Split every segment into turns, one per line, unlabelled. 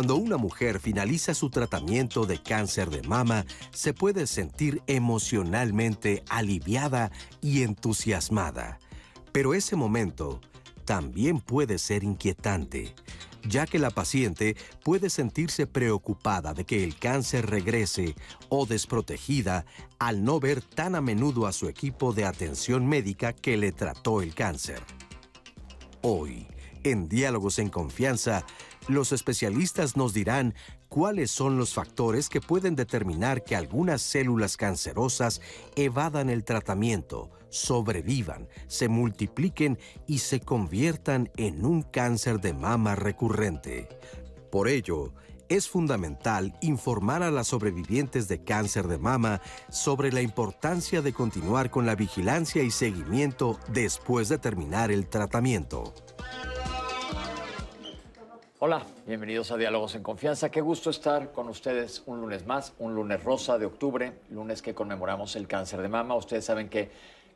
Cuando una mujer finaliza su tratamiento de cáncer de mama, se puede sentir emocionalmente aliviada y entusiasmada. Pero ese momento también puede ser inquietante, ya que la paciente puede sentirse preocupada de que el cáncer regrese o desprotegida al no ver tan a menudo a su equipo de atención médica que le trató el cáncer. Hoy, en Diálogos en Confianza, los especialistas nos dirán cuáles son los factores que pueden determinar que algunas células cancerosas evadan el tratamiento, sobrevivan, se multipliquen y se conviertan en un cáncer de mama recurrente. Por ello, es fundamental informar a las sobrevivientes de cáncer de mama sobre la importancia de continuar con la vigilancia y seguimiento después de terminar el tratamiento.
Hola, bienvenidos a Diálogos en Confianza. Qué gusto estar con ustedes un lunes más, un lunes rosa de octubre, lunes que conmemoramos el cáncer de mama. Ustedes saben que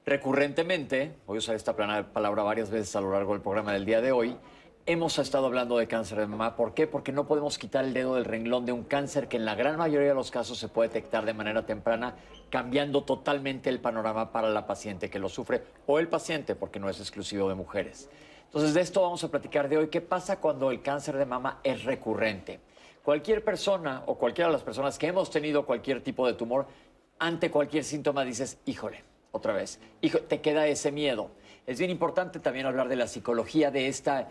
recurrentemente, voy a usar esta palabra varias veces a lo largo del programa del día de hoy, hemos estado hablando de cáncer de mama. ¿Por qué? Porque no podemos quitar el dedo del renglón de un cáncer que en la gran mayoría de los casos se puede detectar de manera temprana, cambiando totalmente el panorama para la paciente que lo sufre o el paciente, porque no es exclusivo de mujeres. Entonces, de esto vamos a platicar de hoy. ¿Qué pasa cuando el cáncer de mama es recurrente? Cualquier persona o cualquiera de las personas que hemos tenido cualquier tipo de tumor, ante cualquier síntoma dices, híjole, otra vez, hijo, te queda ese miedo. Es bien importante también hablar de la psicología de esta,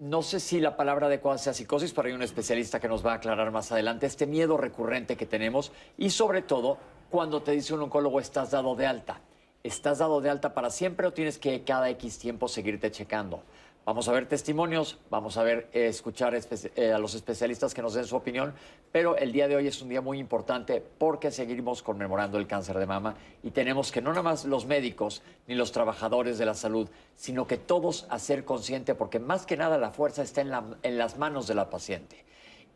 no sé si la palabra adecuada sea psicosis, pero hay un especialista que nos va a aclarar más adelante, este miedo recurrente que tenemos y sobre todo cuando te dice un oncólogo estás dado de alta. ¿Estás dado de alta para siempre o tienes que cada X tiempo seguirte checando? Vamos a ver testimonios, vamos a ver, eh, escuchar eh, a los especialistas que nos den su opinión, pero el día de hoy es un día muy importante porque seguimos conmemorando el cáncer de mama y tenemos que no nada más los médicos ni los trabajadores de la salud, sino que todos hacer consciente porque más que nada la fuerza está en las manos de la paciente.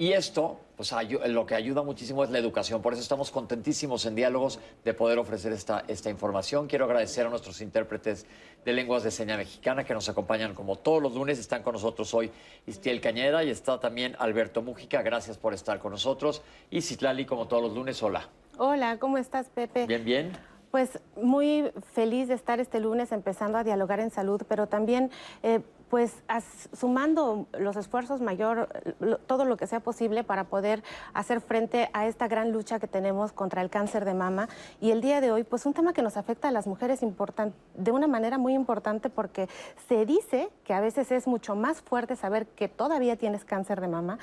Y esto, pues lo que ayuda muchísimo es la educación. Por eso estamos contentísimos en diálogos de poder ofrecer esta, esta información. Quiero agradecer a nuestros intérpretes de lenguas de seña mexicana que nos acompañan como todos los lunes. Están con nosotros hoy Istiel Cañeda y está también Alberto Mújica. Gracias por estar con nosotros. Y Citlali, como todos los lunes, hola.
Hola, ¿cómo estás, Pepe?
Bien, bien.
Pues muy feliz de estar este lunes empezando a dialogar en salud, pero también eh, pues sumando los esfuerzos mayor, todo lo que sea posible para poder hacer frente a esta gran lucha que tenemos contra el cáncer de mama. Y el día de hoy, pues un tema que nos afecta a las mujeres de una manera muy importante porque se dice que a veces es mucho más fuerte saber que todavía tienes cáncer de mama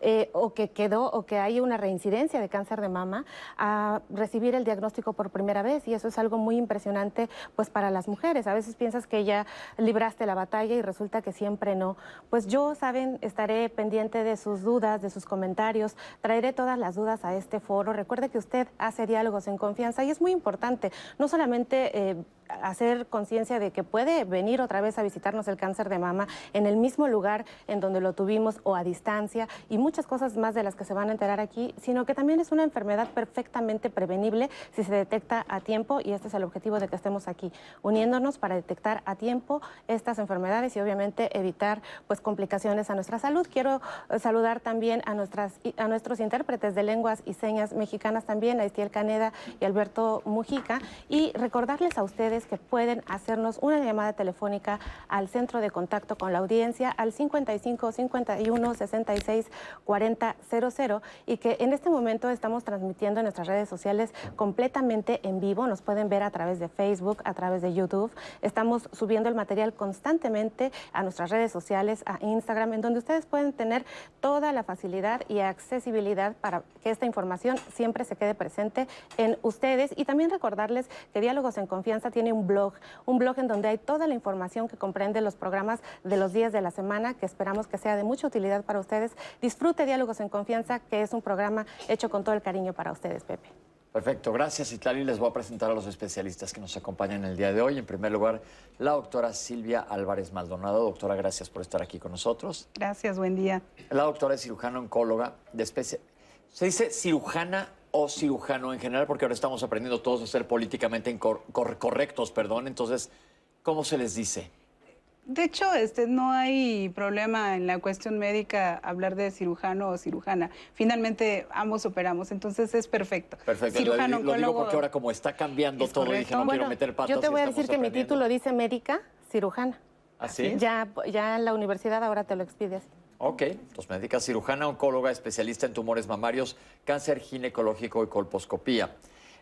eh, o que quedó o que hay una reincidencia de cáncer de mama a recibir el diagnóstico por primera vez y eso es algo muy impresionante pues para las mujeres. A veces piensas que ya libraste la batalla y resulta que siempre no. Pues yo, saben, estaré pendiente de sus dudas, de sus comentarios, traeré todas las dudas a este foro. Recuerde que usted hace diálogos en confianza y es muy importante, no solamente... Eh, hacer conciencia de que puede venir otra vez a visitarnos el cáncer de mama en el mismo lugar en donde lo tuvimos o a distancia y muchas cosas más de las que se van a enterar aquí, sino que también es una enfermedad perfectamente prevenible si se detecta a tiempo y este es el objetivo de que estemos aquí, uniéndonos para detectar a tiempo estas enfermedades y obviamente evitar pues complicaciones a nuestra salud. Quiero eh, saludar también a nuestras a nuestros intérpretes de lenguas y señas mexicanas también, a Estiel Caneda y Alberto Mujica y recordarles a ustedes que pueden hacernos una llamada telefónica al centro de contacto con la audiencia al 55 51 66 40 00 y que en este momento estamos transmitiendo en nuestras redes sociales completamente en vivo. Nos pueden ver a través de Facebook, a través de YouTube. Estamos subiendo el material constantemente a nuestras redes sociales, a Instagram, en donde ustedes pueden tener toda la facilidad y accesibilidad para que esta información siempre se quede presente en ustedes y también recordarles que Diálogos en Confianza tiene un blog, un blog en donde hay toda la información que comprende los programas de los días de la semana, que esperamos que sea de mucha utilidad para ustedes. Disfrute Diálogos en Confianza, que es un programa hecho con todo el cariño para ustedes, Pepe.
Perfecto, gracias Itlali. Les voy a presentar a los especialistas que nos acompañan el día de hoy. En primer lugar, la doctora Silvia Álvarez Maldonado. Doctora, gracias por estar aquí con nosotros.
Gracias, buen día.
La doctora es cirujana oncóloga de especie. Se dice cirujana o cirujano en general, porque ahora estamos aprendiendo todos a ser políticamente correctos, perdón. Entonces, ¿cómo se les dice?
De hecho, este, no hay problema en la cuestión médica hablar de cirujano o cirujana. Finalmente, ambos operamos, entonces es perfecto.
Perfecto. Cirujano, lo, lo digo porque ahora como está cambiando todo, dije, no quiero meter patas.
Yo te voy a decir que mi título dice médica cirujana.
¿Así?
¿Ah, ya, ya la universidad ahora te lo expide así.
Ok, entonces médica cirujana, oncóloga, especialista en tumores mamarios, cáncer ginecológico y colposcopía.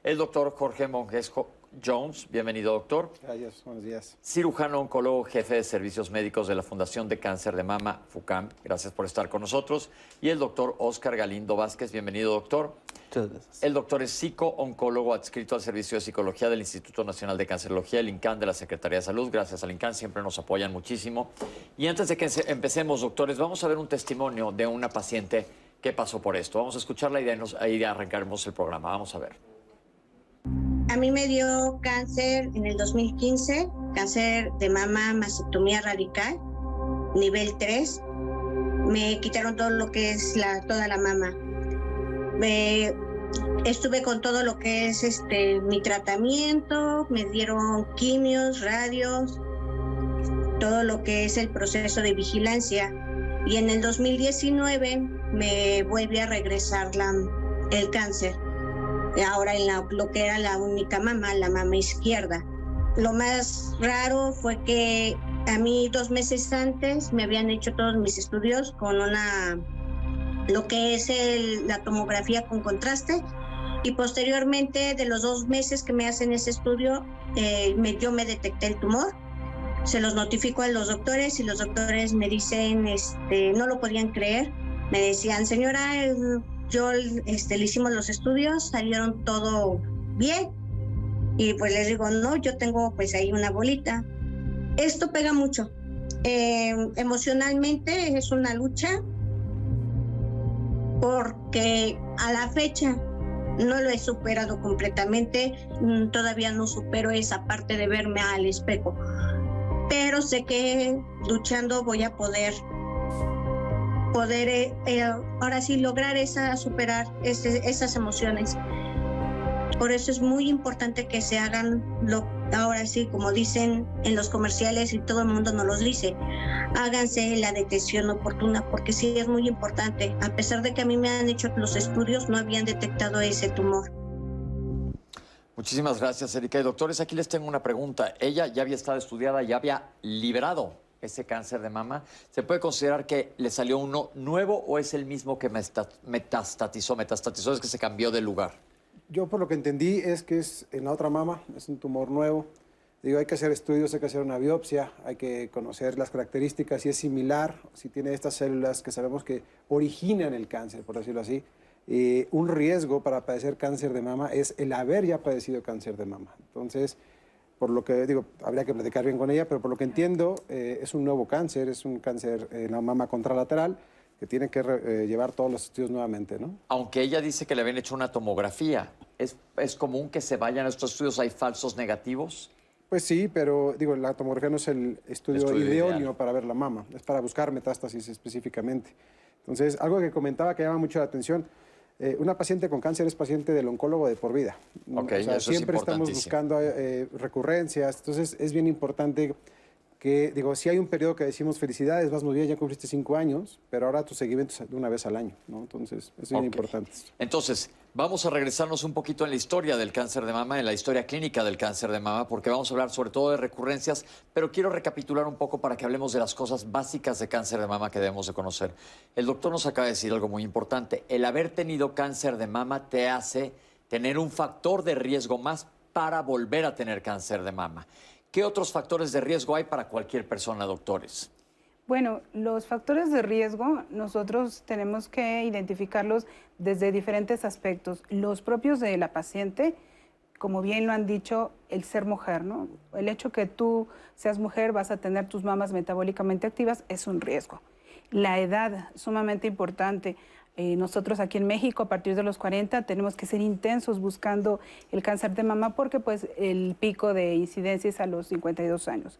El doctor Jorge Mongesco Jones, bienvenido doctor.
Gracias, buenos días.
Cirujano oncólogo, jefe de servicios médicos de la Fundación de Cáncer de Mama, FUCAM. Gracias por estar con nosotros. Y el doctor Oscar Galindo Vázquez, bienvenido doctor.
Muchas gracias.
El doctor es psico-oncólogo adscrito al Servicio de Psicología del Instituto Nacional de Cancerología, el INCAN de la Secretaría de Salud. Gracias al INCAN, siempre nos apoyan muchísimo. Y antes de que empecemos, doctores, vamos a ver un testimonio de una paciente que pasó por esto. Vamos a escucharla y de ahí arrancaremos el programa. Vamos a ver.
A mí me dio cáncer en el 2015, cáncer de mama, mastectomía radical, nivel 3. Me quitaron todo lo que es la, toda la mama. Me, estuve con todo lo que es este, mi tratamiento, me dieron quimios, radios, todo lo que es el proceso de vigilancia. Y en el 2019 me vuelve a regresar la, el cáncer ahora en lo que era la única mama, la mama izquierda. Lo más raro fue que a mí dos meses antes me habían hecho todos mis estudios con una, lo que es la tomografía con contraste y posteriormente de los dos meses que me hacen ese estudio, eh, me, yo me detecté el tumor. Se los notifico a los doctores y los doctores me dicen, este, no lo podían creer. Me decían, señora, yo este, le hicimos los estudios, salieron todo bien. Y pues les digo, no, yo tengo pues ahí una bolita. Esto pega mucho. Eh, emocionalmente es una lucha porque a la fecha no lo he superado completamente, mm, todavía no supero esa parte de verme al espejo, pero sé que luchando voy a poder poder eh, eh, ahora sí lograr esa, superar esas emociones. Por eso es muy importante que se hagan lo, ahora sí, como dicen en los comerciales y todo el mundo nos los dice, háganse la detección oportuna porque sí es muy importante. A pesar de que a mí me han hecho los estudios, no habían detectado ese tumor.
Muchísimas gracias, Erika. Y doctores, aquí les tengo una pregunta. Ella ya había estado estudiada, ya había liberado ese cáncer de mama, ¿se puede considerar que le salió uno nuevo o es el mismo que metastatizó? Metastatizó es que se cambió de lugar.
Yo por lo que entendí es que es en la otra mama, es un tumor nuevo. Digo, hay que hacer estudios, hay que hacer una biopsia, hay que conocer las características, si es similar, si tiene estas células que sabemos que originan el cáncer, por decirlo así. Eh, un riesgo para padecer cáncer de mama es el haber ya padecido cáncer de mama. Entonces, por lo que digo, habría que platicar bien con ella, pero por lo que entiendo, eh, es un nuevo cáncer, es un cáncer en la mama contralateral que tiene que eh, llevar todos los estudios nuevamente, ¿no?
Aunque ella dice que le habían hecho una tomografía, ¿es, ¿es común que se vayan a estos estudios? ¿Hay falsos negativos?
Pues sí, pero digo, la tomografía no es el estudio, idóneo para ver la mama, es para buscar metástasis específicamente. Entonces, algo que comentaba que llama mucho la atención, eh, una paciente con cáncer es paciente del oncólogo de por vida. siempre estamos buscando eh, recurrencias, entonces es bien importante que, digo, si hay un periodo que decimos felicidades, vas muy bien, ya cumpliste cinco años, pero ahora tu seguimiento es de una vez al año, ¿no? Entonces, es bien importante.
Entonces, vamos a regresarnos un poquito en la historia del cáncer de mama, en la historia clínica del cáncer de mama, porque vamos a hablar sobre todo de recurrencias, pero quiero recapitular un poco para que hablemos de las cosas básicas de cáncer de mama que debemos de conocer. El doctor nos acaba de decir algo muy importante. El haber tenido cáncer de mama te hace tener un factor de riesgo más para volver a tener cáncer de mama. ¿Qué otros factores de riesgo hay para cualquier persona, doctores?
Bueno, los factores de riesgo nosotros tenemos que identificarlos desde diferentes aspectos. Los propios de la paciente, como bien lo han dicho, el ser mujer, ¿no? El hecho que tú seas mujer, vas a tener tus mamas metabólicamente activas, es un riesgo. La edad, sumamente importante. Eh, nosotros aquí en México, a partir de los 40, tenemos que ser intensos buscando el cáncer de mama porque pues, el pico de incidencia es a los 52 años.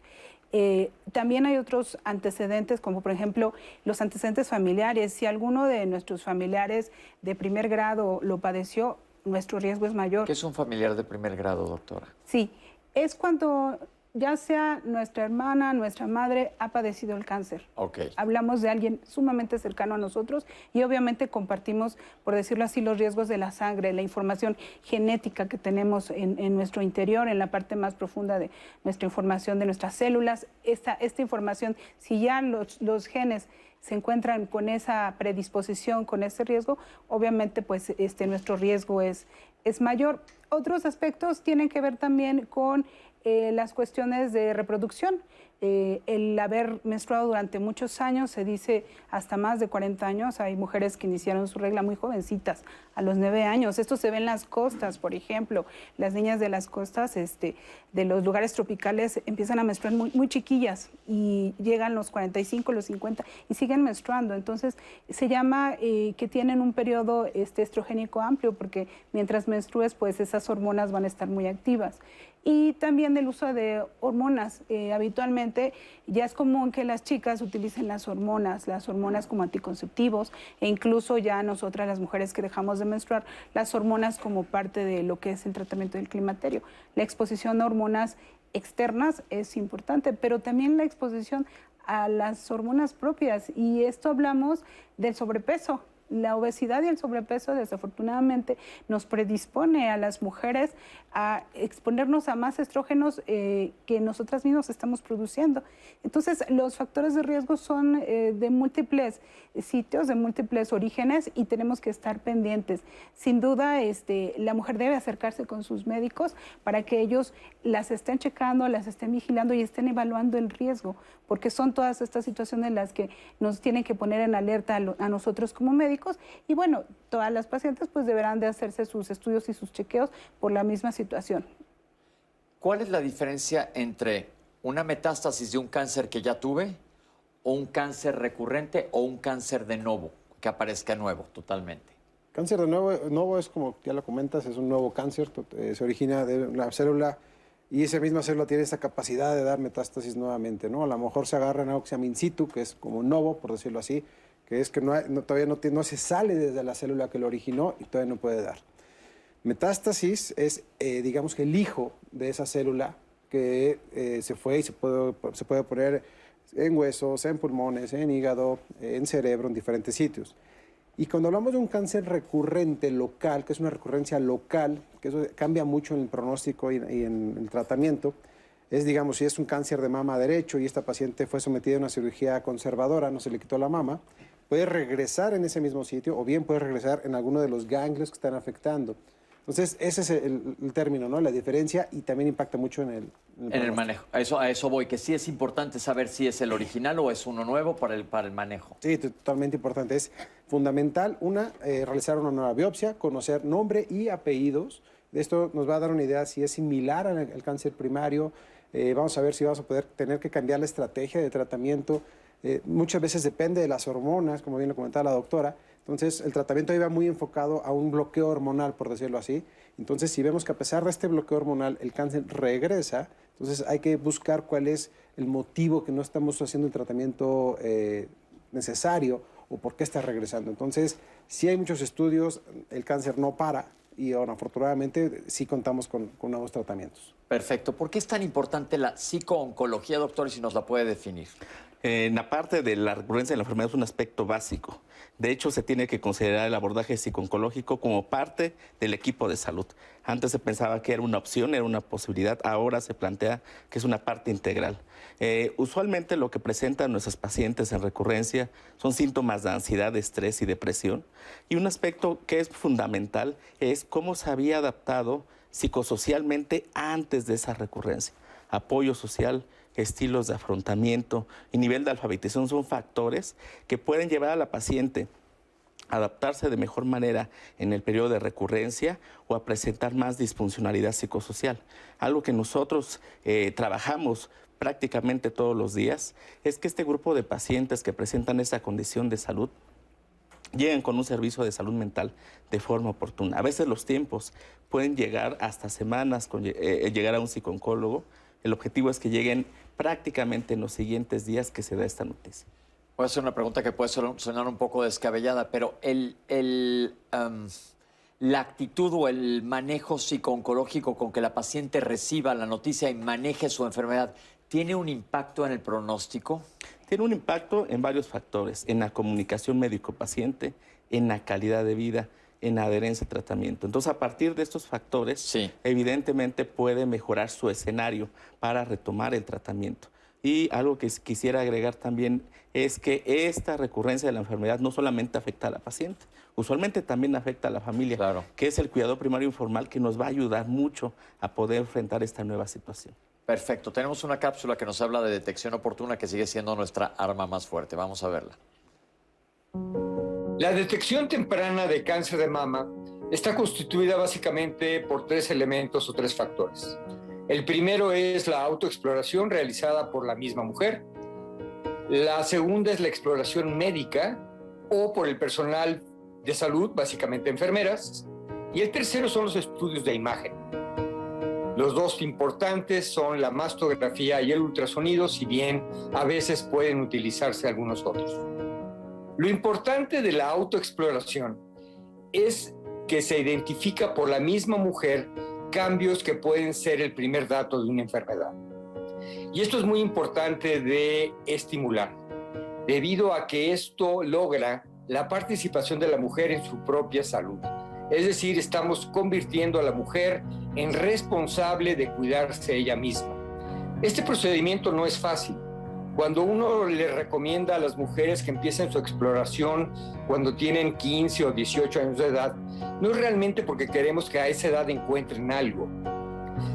Eh, también hay otros antecedentes, como por ejemplo los antecedentes familiares. Si alguno de nuestros familiares de primer grado lo padeció, nuestro riesgo es mayor.
¿Qué es un familiar de primer grado, doctora?
Sí, es cuando ya sea nuestra hermana, nuestra madre ha padecido el cáncer.
Ok.
Hablamos de alguien sumamente cercano a nosotros y obviamente compartimos, por decirlo así, los riesgos de la sangre, la información genética que tenemos en, nuestro interior, en la parte más profunda de nuestra información de nuestras células. Esta, esta información, si ya los, los genes se encuentran con esa predisposición, con ese riesgo, obviamente pues este, nuestro riesgo es, es mayor. Otros aspectos tienen que ver también con eh, las cuestiones de reproducción. Eh, el haber menstruado durante muchos años, se dice hasta más de 40 años, hay mujeres que iniciaron su regla muy jovencitas, a los 9 años. Esto se ve en las costas, por ejemplo. Las niñas de las costas, este, de los lugares tropicales, empiezan a menstruar muy, muy chiquillas y llegan los 45, los 50 y siguen menstruando. Entonces, se llama eh, que tienen un periodo este, estrogénico amplio porque mientras menstrues, pues esas hormonas van a estar muy activas y también el uso de hormonas. Eh, habitualmente ya es común que las chicas utilicen las hormonas, las hormonas como anticonceptivos e incluso ya nosotras las mujeres que dejamos de menstruar, las hormonas como parte de lo que es el tratamiento del climaterio. La exposición a hormonas externas es importante, pero también la exposición a las hormonas propias y esto hablamos del sobrepeso la obesidad y el sobrepeso desafortunadamente nos predispone a las mujeres a exponernos a más estrógenos eh, que nosotras mismas estamos produciendo. Entonces, los factores de riesgo son eh, de múltiples sitios, de múltiples orígenes y tenemos que estar pendientes. Sin duda, este, la mujer debe acercarse con sus médicos para que ellos las estén checando, las estén vigilando y estén evaluando el riesgo, porque son todas estas situaciones las que nos tienen que poner en alerta a, nosotros como médicos y bueno, todas las pacientes pues deberán de hacerse sus estudios y sus chequeos por la misma situación.
¿Cuál es la diferencia entre una metástasis de un cáncer que ya tuve o un cáncer recurrente o un cáncer de nuevo, que aparezca nuevo totalmente?
Cáncer de nuevo, nuevo es como ya lo comentas, es un nuevo cáncer, eh, se origina de una célula y esa misma célula tiene esa capacidad de dar metástasis nuevamente, ¿no? A lo mejor se agarra en algo que se llama in situ, que es como un novo, por decirlo así, que es que no, todavía no, no, se sale desde la célula que lo originó y todavía no puede dar. Metástasis es, eh, digamos que el hijo de esa célula que eh, se fue y se puede, se puede poner en huesos, en pulmones, en hígado, en cerebro, en diferentes sitios. Y cuando hablamos de un cáncer recurrente local, que es una recurrencia local, que eso cambia mucho en el pronóstico y, en el tratamiento, es, digamos, si es un cáncer de mama derecho y esta paciente fue sometida a una cirugía conservadora, no se le quitó la mama, puede regresar en ese mismo sitio o bien puede regresar en alguno de los ganglios que están afectando. Entonces, ese es el, término, ¿no? La diferencia y también impacta mucho en el...
En el, manejo. A eso, a eso voy, que sí es importante saber si es el original o es uno nuevo para el, para el manejo.
Sí, totalmente importante. Es fundamental, una, eh, realizar una nueva biopsia, conocer nombre y apellidos. Esto nos va a dar una idea si es similar al, cáncer primario. Eh, vamos a ver si vamos a poder tener que cambiar la estrategia de tratamiento. Eh, muchas veces depende de las hormonas, como bien lo comentaba la doctora. Entonces, el tratamiento iba muy enfocado a un bloqueo hormonal, por decirlo así. Entonces, si vemos que a pesar de este bloqueo hormonal el cáncer regresa, entonces hay que buscar cuál es el motivo que no estamos haciendo el tratamiento eh, necesario o por qué está regresando. Entonces, si hay muchos estudios, el cáncer no para y ahora, afortunadamente sí contamos con, nuevos tratamientos.
Perfecto. ¿Por qué es tan importante la psicooncología, doctor, si nos la puede definir?
En la parte de la recurrencia de la enfermedad es un aspecto básico. De hecho, se tiene que considerar el abordaje psicooncológico como parte del equipo de salud. Antes se pensaba que era una opción, era una posibilidad, ahora se plantea que es una parte integral. Eh, usualmente lo que presentan nuestros pacientes en recurrencia son síntomas de ansiedad, estrés y depresión. Y un aspecto que es fundamental es cómo se había adaptado psicosocialmente antes de esa recurrencia. Apoyo social, estilos de afrontamiento y nivel de alfabetización son factores que pueden llevar a la paciente a adaptarse de mejor manera en el periodo de recurrencia o a presentar más disfuncionalidad psicosocial. Algo que nosotros eh, trabajamos prácticamente todos los días es que este grupo de pacientes que presentan esa condición de salud lleguen con un servicio de salud mental de forma oportuna. A veces los tiempos pueden llegar hasta semanas con eh, llegar a un psicólogo. El objetivo es que lleguen prácticamente en los siguientes días que se da esta noticia.
Voy a hacer una pregunta que puede sonar un poco descabellada, pero el, el, la actitud o el manejo psicooncológico con que la paciente reciba la noticia y maneje su enfermedad tiene un impacto en el pronóstico?
Tiene un impacto en varios factores, en la comunicación médico-paciente, en la calidad de vida, en adherencia al tratamiento. Entonces, a partir de estos factores, evidentemente puede mejorar su escenario para retomar el tratamiento. Y algo que quisiera agregar también es que esta recurrencia de la enfermedad no solamente afecta a la paciente, usualmente también afecta a la familia, que es el cuidado primario informal que nos va a ayudar mucho a poder enfrentar esta nueva situación.
Perfecto, tenemos una cápsula que nos habla de detección oportuna que sigue siendo nuestra arma más fuerte. Vamos a verla.
La detección temprana de cáncer de mama está constituida básicamente por tres elementos o tres factores. El primero es la autoexploración realizada por la misma mujer. La segunda es la exploración médica o por el personal de salud, básicamente enfermeras. Y el tercero son los estudios de imagen. Los dos importantes son la mastografía y el ultrasonido, si bien a veces pueden utilizarse algunos otros. Lo importante de la autoexploración es que se identifica por la misma mujer cambios que pueden ser el primer dato de una enfermedad. Y esto es muy importante de estimular, debido a que esto logra la participación de la mujer en su propia salud. Es decir, estamos convirtiendo a la mujer en responsable de cuidarse ella misma. Este procedimiento no es fácil cuando uno le recomienda a las mujeres que empiecen su exploración cuando tienen 15 o 18 años de edad, no es realmente porque queremos que a esa edad encuentren algo.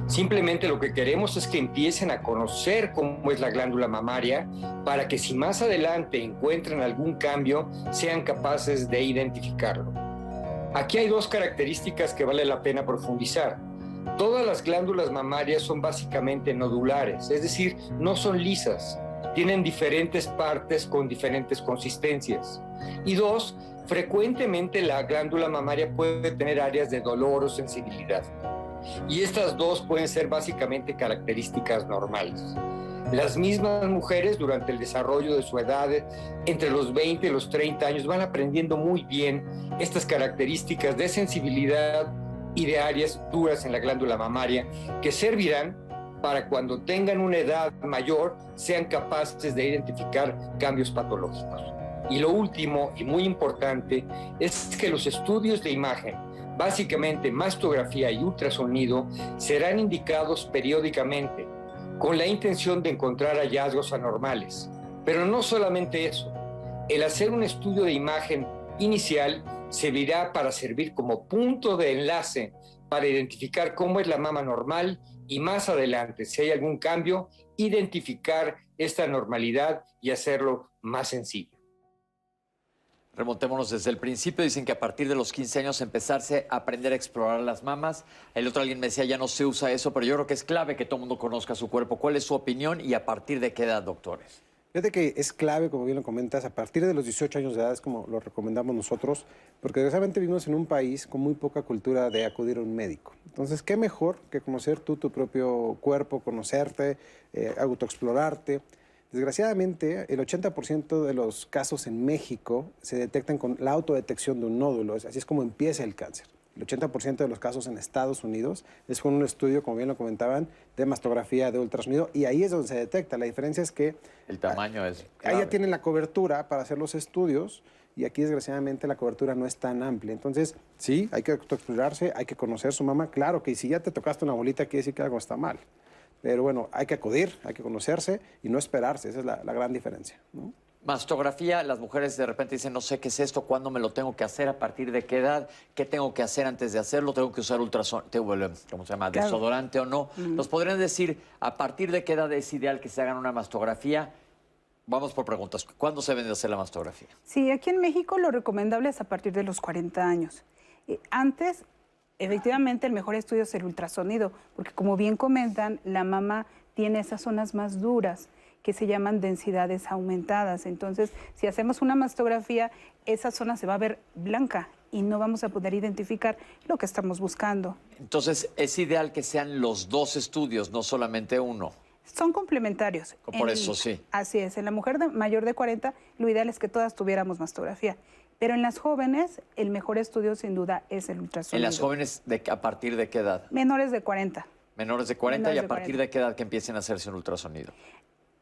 Simplemente lo que queremos es que empiecen a conocer cómo es la glándula mamaria para que si más adelante encuentran algún cambio, sean capaces de identificarlo. Aquí hay dos características que vale la pena profundizar. Todas las glándulas mamarias son básicamente nodulares, es decir, no son lisas tienen diferentes partes con diferentes consistencias. Y dos, frecuentemente la glándula mamaria puede tener áreas de dolor o sensibilidad. Y estas dos pueden ser básicamente características normales. Las mismas mujeres durante el desarrollo de su edad, entre los 20 y los 30 años, van aprendiendo muy bien estas características de sensibilidad y de áreas duras en la glándula mamaria que servirán para cuando tengan una edad mayor sean capaces de identificar cambios patológicos. Y lo último y muy importante es que los estudios de imagen, básicamente mastografía y ultrasonido, serán indicados periódicamente con la intención de encontrar hallazgos anormales. Pero no solamente eso, el hacer un estudio de imagen inicial servirá para servir como punto de enlace para identificar cómo es la mama normal y más adelante, si hay algún cambio, identificar esta normalidad y hacerlo más sencillo.
Remontémonos desde el principio. Dicen que a partir de los 15 años empezarse a aprender a explorar las mamas. El otro alguien me decía, ya no se usa eso, pero yo creo que es clave que todo el mundo conozca su cuerpo. ¿Cuál es su opinión y a partir de qué edad, doctores?
Fíjate que es clave, como bien lo comentas, a partir de los 18 años de edad, es como lo recomendamos nosotros, porque desgraciadamente vivimos en un país con muy poca cultura de acudir a un médico. Entonces, ¿qué mejor que conocer tú tu propio cuerpo, conocerte, eh, autoexplorarte? Desgraciadamente, el 80% de los casos en México se detectan con la autodetección de un nódulo, así es como empieza el cáncer. El 80% de los casos en Estados Unidos es con un estudio, como bien lo comentaban, de mastografía de ultrasonido y ahí es donde se detecta. La diferencia es que...
El tamaño es...
Ahí ya tienen la cobertura para hacer los estudios y aquí desgraciadamente la cobertura no es tan amplia. Entonces, sí, hay que explorarse, hay que conocer su mamá. Claro que si ya te tocaste una bolita, quiere decir que algo está mal. Pero bueno, hay que acudir, hay que conocerse y no esperarse. Esa es la, la gran diferencia. ¿no?
Mastografía, las mujeres de repente dicen, no sé qué es esto, cuándo me lo tengo que hacer, a partir de qué edad, qué tengo que hacer antes de hacerlo, tengo que usar ultrasonido, ¿cómo se llama? Desodorante o no. ¿Nos podrían decir a partir de qué edad es ideal que se hagan una mastografía? Vamos por preguntas. ¿Cuándo se debe de hacer la mastografía?
Sí, aquí en México lo recomendable es a partir de los 40 años. Eh, antes, efectivamente, el mejor estudio es el ultrasonido, porque como bien comentan, la mamá tiene esas zonas más duras que se llaman densidades aumentadas. Entonces, si hacemos una mastografía, esa zona se va a ver blanca y no vamos a poder identificar lo que estamos buscando.
Entonces, es ideal que sean los dos estudios, no solamente uno.
Son complementarios.
Por eso sí.
Así es. En la mujer mayor de 40, lo ideal es que todas tuviéramos mastografía. Pero en las jóvenes, el mejor estudio sin duda es el ultrasonido.
¿En las jóvenes de, a partir de qué edad?
Menores de 40.
Menores de 40
Menores
y a partir
40.
de qué edad que empiecen a hacerse un ultrasonido.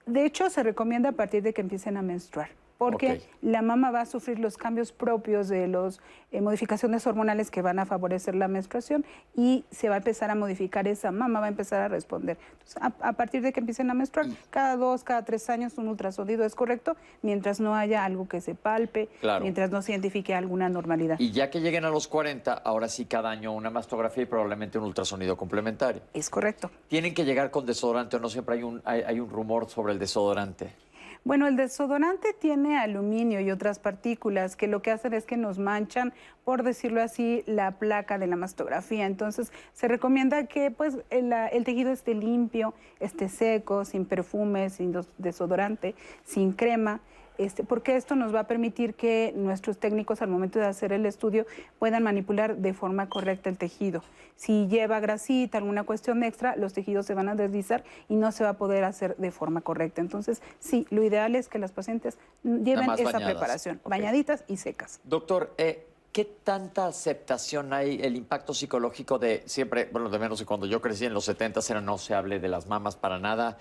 De hecho, se recomienda a partir de que empiecen a menstruar, porque la mama va a sufrir los cambios propios de las modificaciones hormonales que van a favorecer la menstruación y se va a empezar a modificar esa mama, va a empezar a responder. Entonces, a, a partir de que empiecen a menstruar, cada dos, cada tres años un ultrasonido es correcto, mientras no haya algo que se palpe,
Claro.
mientras no se identifique alguna normalidad.
Y ya que lleguen a los 40, ahora sí cada año una mastografía y probablemente un ultrasonido complementario.
Es correcto.
¿Tienen que llegar con desodorante o no siempre hay un, hay, hay un rumor sobre el desodorante?
Bueno, el desodorante tiene aluminio y otras partículas que lo que hacen es que nos manchan, por decirlo así, la placa de la mastografía. Entonces, se recomienda que pues el, el tejido esté limpio, esté seco, sin perfume, sin desodorante, sin crema. Este, porque esto nos va a permitir que nuestros técnicos al momento de hacer el estudio puedan manipular de forma correcta el tejido. Si lleva grasita, alguna cuestión extra, los tejidos se van a deslizar y no se va a poder hacer de forma correcta. Entonces, sí, lo ideal es que las pacientes lleven esa
bañadas.
preparación, bañaditas y secas.
Doctor, eh, ¿qué tanta aceptación hay, el impacto psicológico de siempre, bueno, de menos que cuando yo crecí en los 70 era no se hable de las mamas para nada?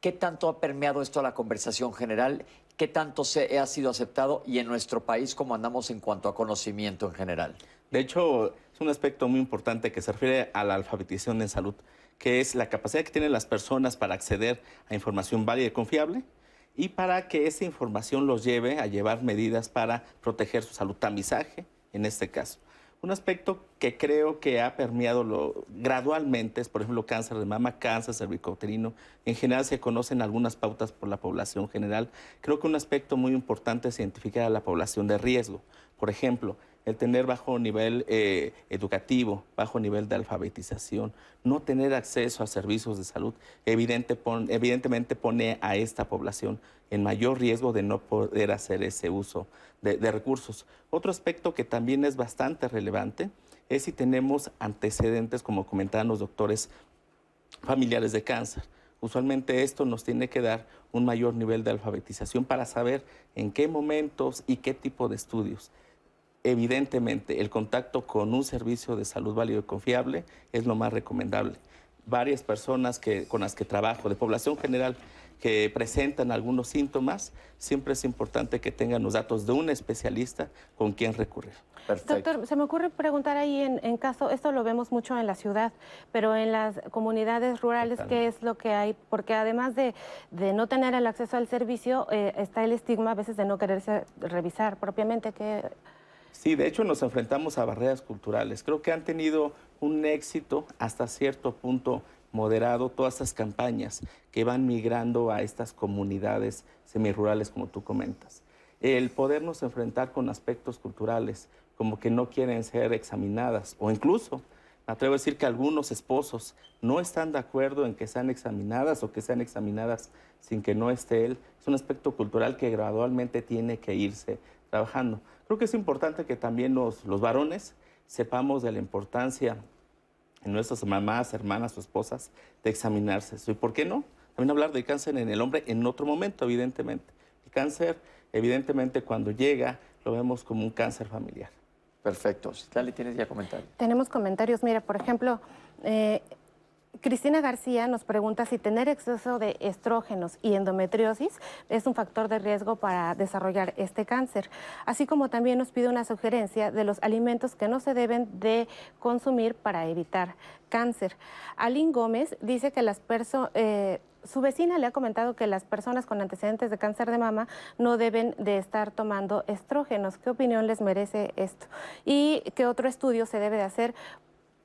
¿Qué tanto ha permeado esto a la conversación general? ¿Qué tanto se ha sido aceptado? Y en nuestro país, ¿cómo andamos en cuanto a conocimiento en general?
De hecho, es un aspecto muy importante que se refiere a la alfabetización en salud, que es la capacidad que tienen las personas para acceder a información válida y confiable y para que esa información los lleve a llevar medidas para proteger su salud, tamizaje en este caso. Un aspecto que creo que ha permeado gradualmente es, por ejemplo, cáncer de mama, cáncer cervicouterino. En general se conocen algunas pautas por la población general. Creo que un aspecto muy importante es identificar a la población de riesgo. Por ejemplo, el tener bajo nivel eh, educativo, bajo nivel de alfabetización, no tener acceso a servicios de salud, evidente evidentemente pone a esta población en mayor riesgo de no poder hacer ese uso de, de recursos. Otro aspecto que también es bastante relevante es si tenemos antecedentes, como comentaban los doctores, familiares de cáncer. Usualmente esto nos tiene que dar un mayor nivel de alfabetización para saber en qué momentos y qué tipo de estudios. Evidentemente, el contacto con un servicio de salud válido y confiable es lo más recomendable. Varias personas que, con las que trabajo, de población general, que presentan algunos síntomas, siempre es importante que tengan los datos de un especialista con quien recurrir.
Doctor, se me ocurre preguntar ahí en, en caso, esto lo vemos mucho en la ciudad, pero en las comunidades rurales, ¿qué es lo que hay? Porque además de, de no tener el acceso al servicio, eh, está el estigma a veces de no quererse revisar propiamente. que
Sí, de hecho nos enfrentamos a barreras culturales. Creo que han tenido un éxito hasta cierto punto moderado todas estas campañas que van migrando a estas comunidades semirurales, como tú comentas. El podernos enfrentar con aspectos culturales, como que no quieren ser examinadas, o incluso, me atrevo a decir que algunos esposos no están de acuerdo en que sean examinadas o que sean examinadas sin que no esté él, es un aspecto cultural que gradualmente tiene que irse trabajando. Creo que es importante que también los, los varones sepamos de la importancia en nuestras mamás, hermanas o esposas de examinarse. ¿Y por qué no? También hablar del cáncer en el hombre en otro momento, evidentemente. El cáncer, evidentemente, cuando llega, lo vemos como un cáncer familiar.
Perfecto. Dale, tienes ya comentarios.
Tenemos comentarios. Mira, por ejemplo, eh, Cristina García nos pregunta si tener exceso de estrógenos y endometriosis es un factor de riesgo para desarrollar este cáncer. Así como también nos pide una sugerencia de los alimentos que no se deben de consumir para evitar cáncer. Aline Gómez dice que las personas... su vecina le ha comentado que las personas con antecedentes de cáncer de mama no deben de estar tomando estrógenos. ¿Qué opinión les merece esto? ¿Y qué otro estudio se debe de hacer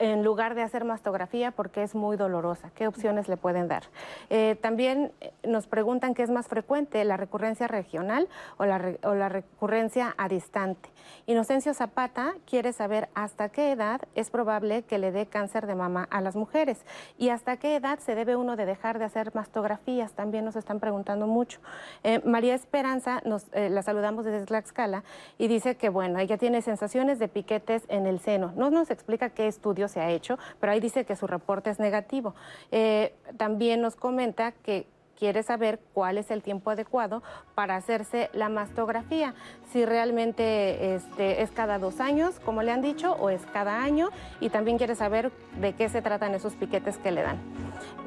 en lugar de hacer mastografía porque es muy dolorosa. ¿Qué opciones le pueden dar? Eh, también eh, nos preguntan qué es más frecuente, la recurrencia regional o la, o la recurrencia a distante. Inocencio Zapata quiere saber hasta qué edad es probable que le dé cáncer de mama a las mujeres y hasta qué edad se debe uno de dejar de hacer mastografías. También nos están preguntando mucho. Eh, María Esperanza, nos, eh, la saludamos desde Tlaxcala y dice que, bueno, ella tiene sensaciones de piquetes en el seno. No nos explica qué estudio se ha hecho, pero ahí dice que su reporte es negativo. Eh, también nos comenta que quiere saber cuál es el tiempo adecuado para hacerse la mastografía, si realmente este, es cada dos años, como le han dicho, o es cada año, y también quiere saber de qué se tratan esos piquetes que le dan.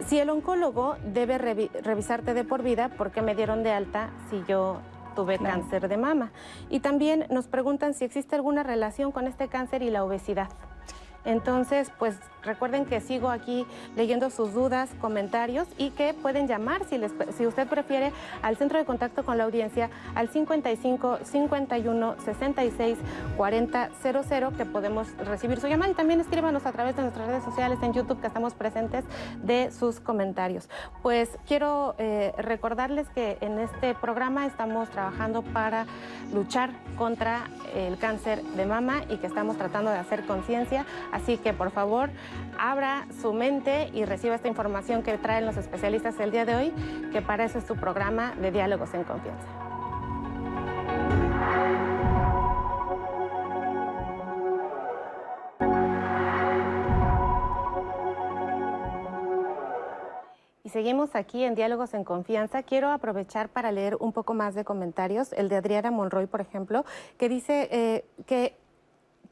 Si el oncólogo debe revisarte de por vida, ¿por qué me dieron de alta si yo tuve cáncer de mama? Y también nos preguntan si existe alguna relación con este cáncer y la obesidad. Entonces, pues recuerden que sigo aquí leyendo sus dudas, comentarios y que pueden llamar si, les, si usted prefiere al centro de contacto con la audiencia al 55 51 66 40 00 que podemos recibir su llamada y también escríbanos a través de nuestras redes sociales en YouTube que estamos presentes de sus comentarios. Pues quiero eh, recordarles que en este programa estamos trabajando para luchar contra el cáncer de mama y que estamos tratando de hacer conciencia Así que por favor, abra su mente y reciba esta información que traen los especialistas el día de hoy, que para eso es tu programa de diálogos en confianza. Y seguimos aquí en Diálogos en Confianza. Quiero aprovechar para leer un poco más de comentarios. El de Adriana Monroy, por ejemplo, que dice eh, que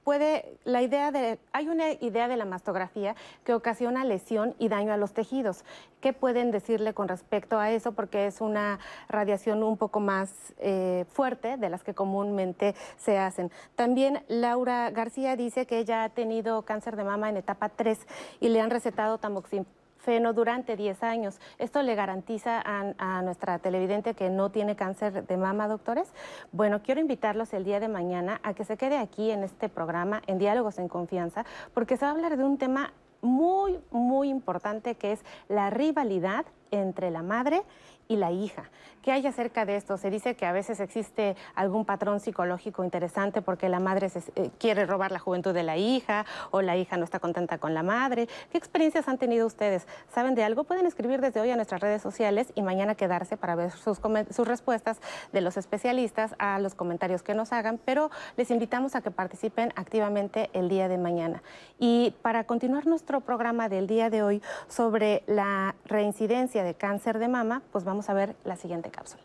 puede, la idea de, hay una idea de la mastografía que ocasiona lesión y daño a los tejidos. ¿Qué pueden decirle con respecto a eso? Porque es una radiación un poco más eh, fuerte de las que comúnmente se hacen. También Laura García dice que ella ha tenido cáncer de mama en etapa 3 y le han recetado tamoxifeno feno durante 10 años. ¿Esto le garantiza a, nuestra televidente que no tiene cáncer de mama, doctores? Bueno, quiero invitarlos el día de mañana a que se quede aquí en este programa, en Diálogos en Confianza, porque se va a hablar de un tema muy, muy importante que es la rivalidad entre la madre y la hija. ¿Qué hay acerca de esto? Se dice que a veces existe algún patrón psicológico interesante porque la madre eh, quiere robar la juventud de la hija o la hija no está contenta con la madre. ¿Qué experiencias han tenido ustedes? ¿Saben de algo? Pueden escribir desde hoy a nuestras redes sociales y mañana quedarse para ver sus, sus respuestas de los especialistas a los comentarios que nos hagan, pero les invitamos a que participen activamente el día de mañana. Y para continuar nuestro programa del día de hoy sobre la reincidencia de cáncer de mama, pues vamos a ver la siguiente cápsula.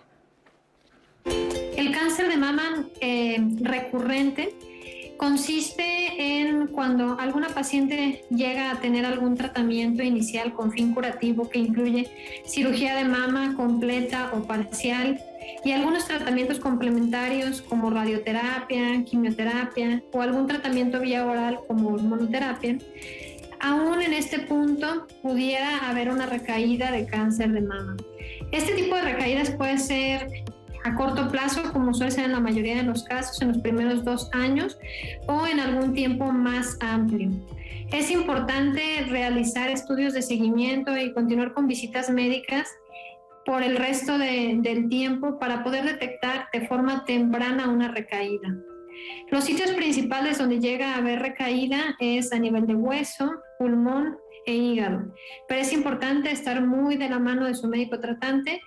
El cáncer de mama eh, recurrente consiste en cuando alguna paciente llega a tener algún tratamiento inicial con fin curativo que incluye cirugía de mama completa o parcial y algunos tratamientos complementarios como radioterapia, quimioterapia o algún tratamiento vía oral como hormonoterapia. Aún en este punto pudiera haber una recaída de cáncer de mama. Este tipo de recaídas puede ser a corto plazo, como suele ser en la mayoría de los casos, en los primeros dos años, o en algún tiempo más amplio. Es importante realizar estudios de seguimiento y continuar con visitas médicas por el resto del tiempo para poder detectar de forma temprana una recaída. Los sitios principales donde llega a haber recaída es a nivel de hueso, pulmón e hígado. Pero es importante estar muy de la mano de su médico tratante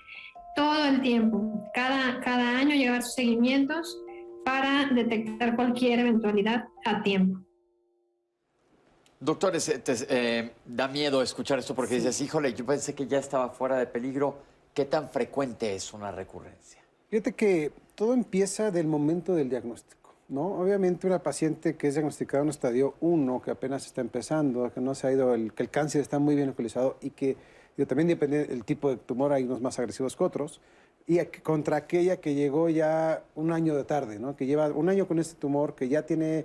todo el tiempo, cada, cada año llevar sus seguimientos para detectar cualquier eventualidad a tiempo.
Doctores, eh, eh, da miedo escuchar esto porque dices, híjole, yo pensé que ya estaba fuera de peligro. ¿Qué tan frecuente es una recurrencia?
Fíjate que todo empieza del momento del diagnóstico. ¿No? Obviamente una paciente que es diagnosticada en un estadio 1, que apenas está empezando, que no se ha ido, el, que el cáncer está muy bien localizado y que también depende del tipo de tumor, hay unos más agresivos que otros, y contra aquella que llegó ya un año de tarde, ¿no? que lleva un año con este tumor, que ya tiene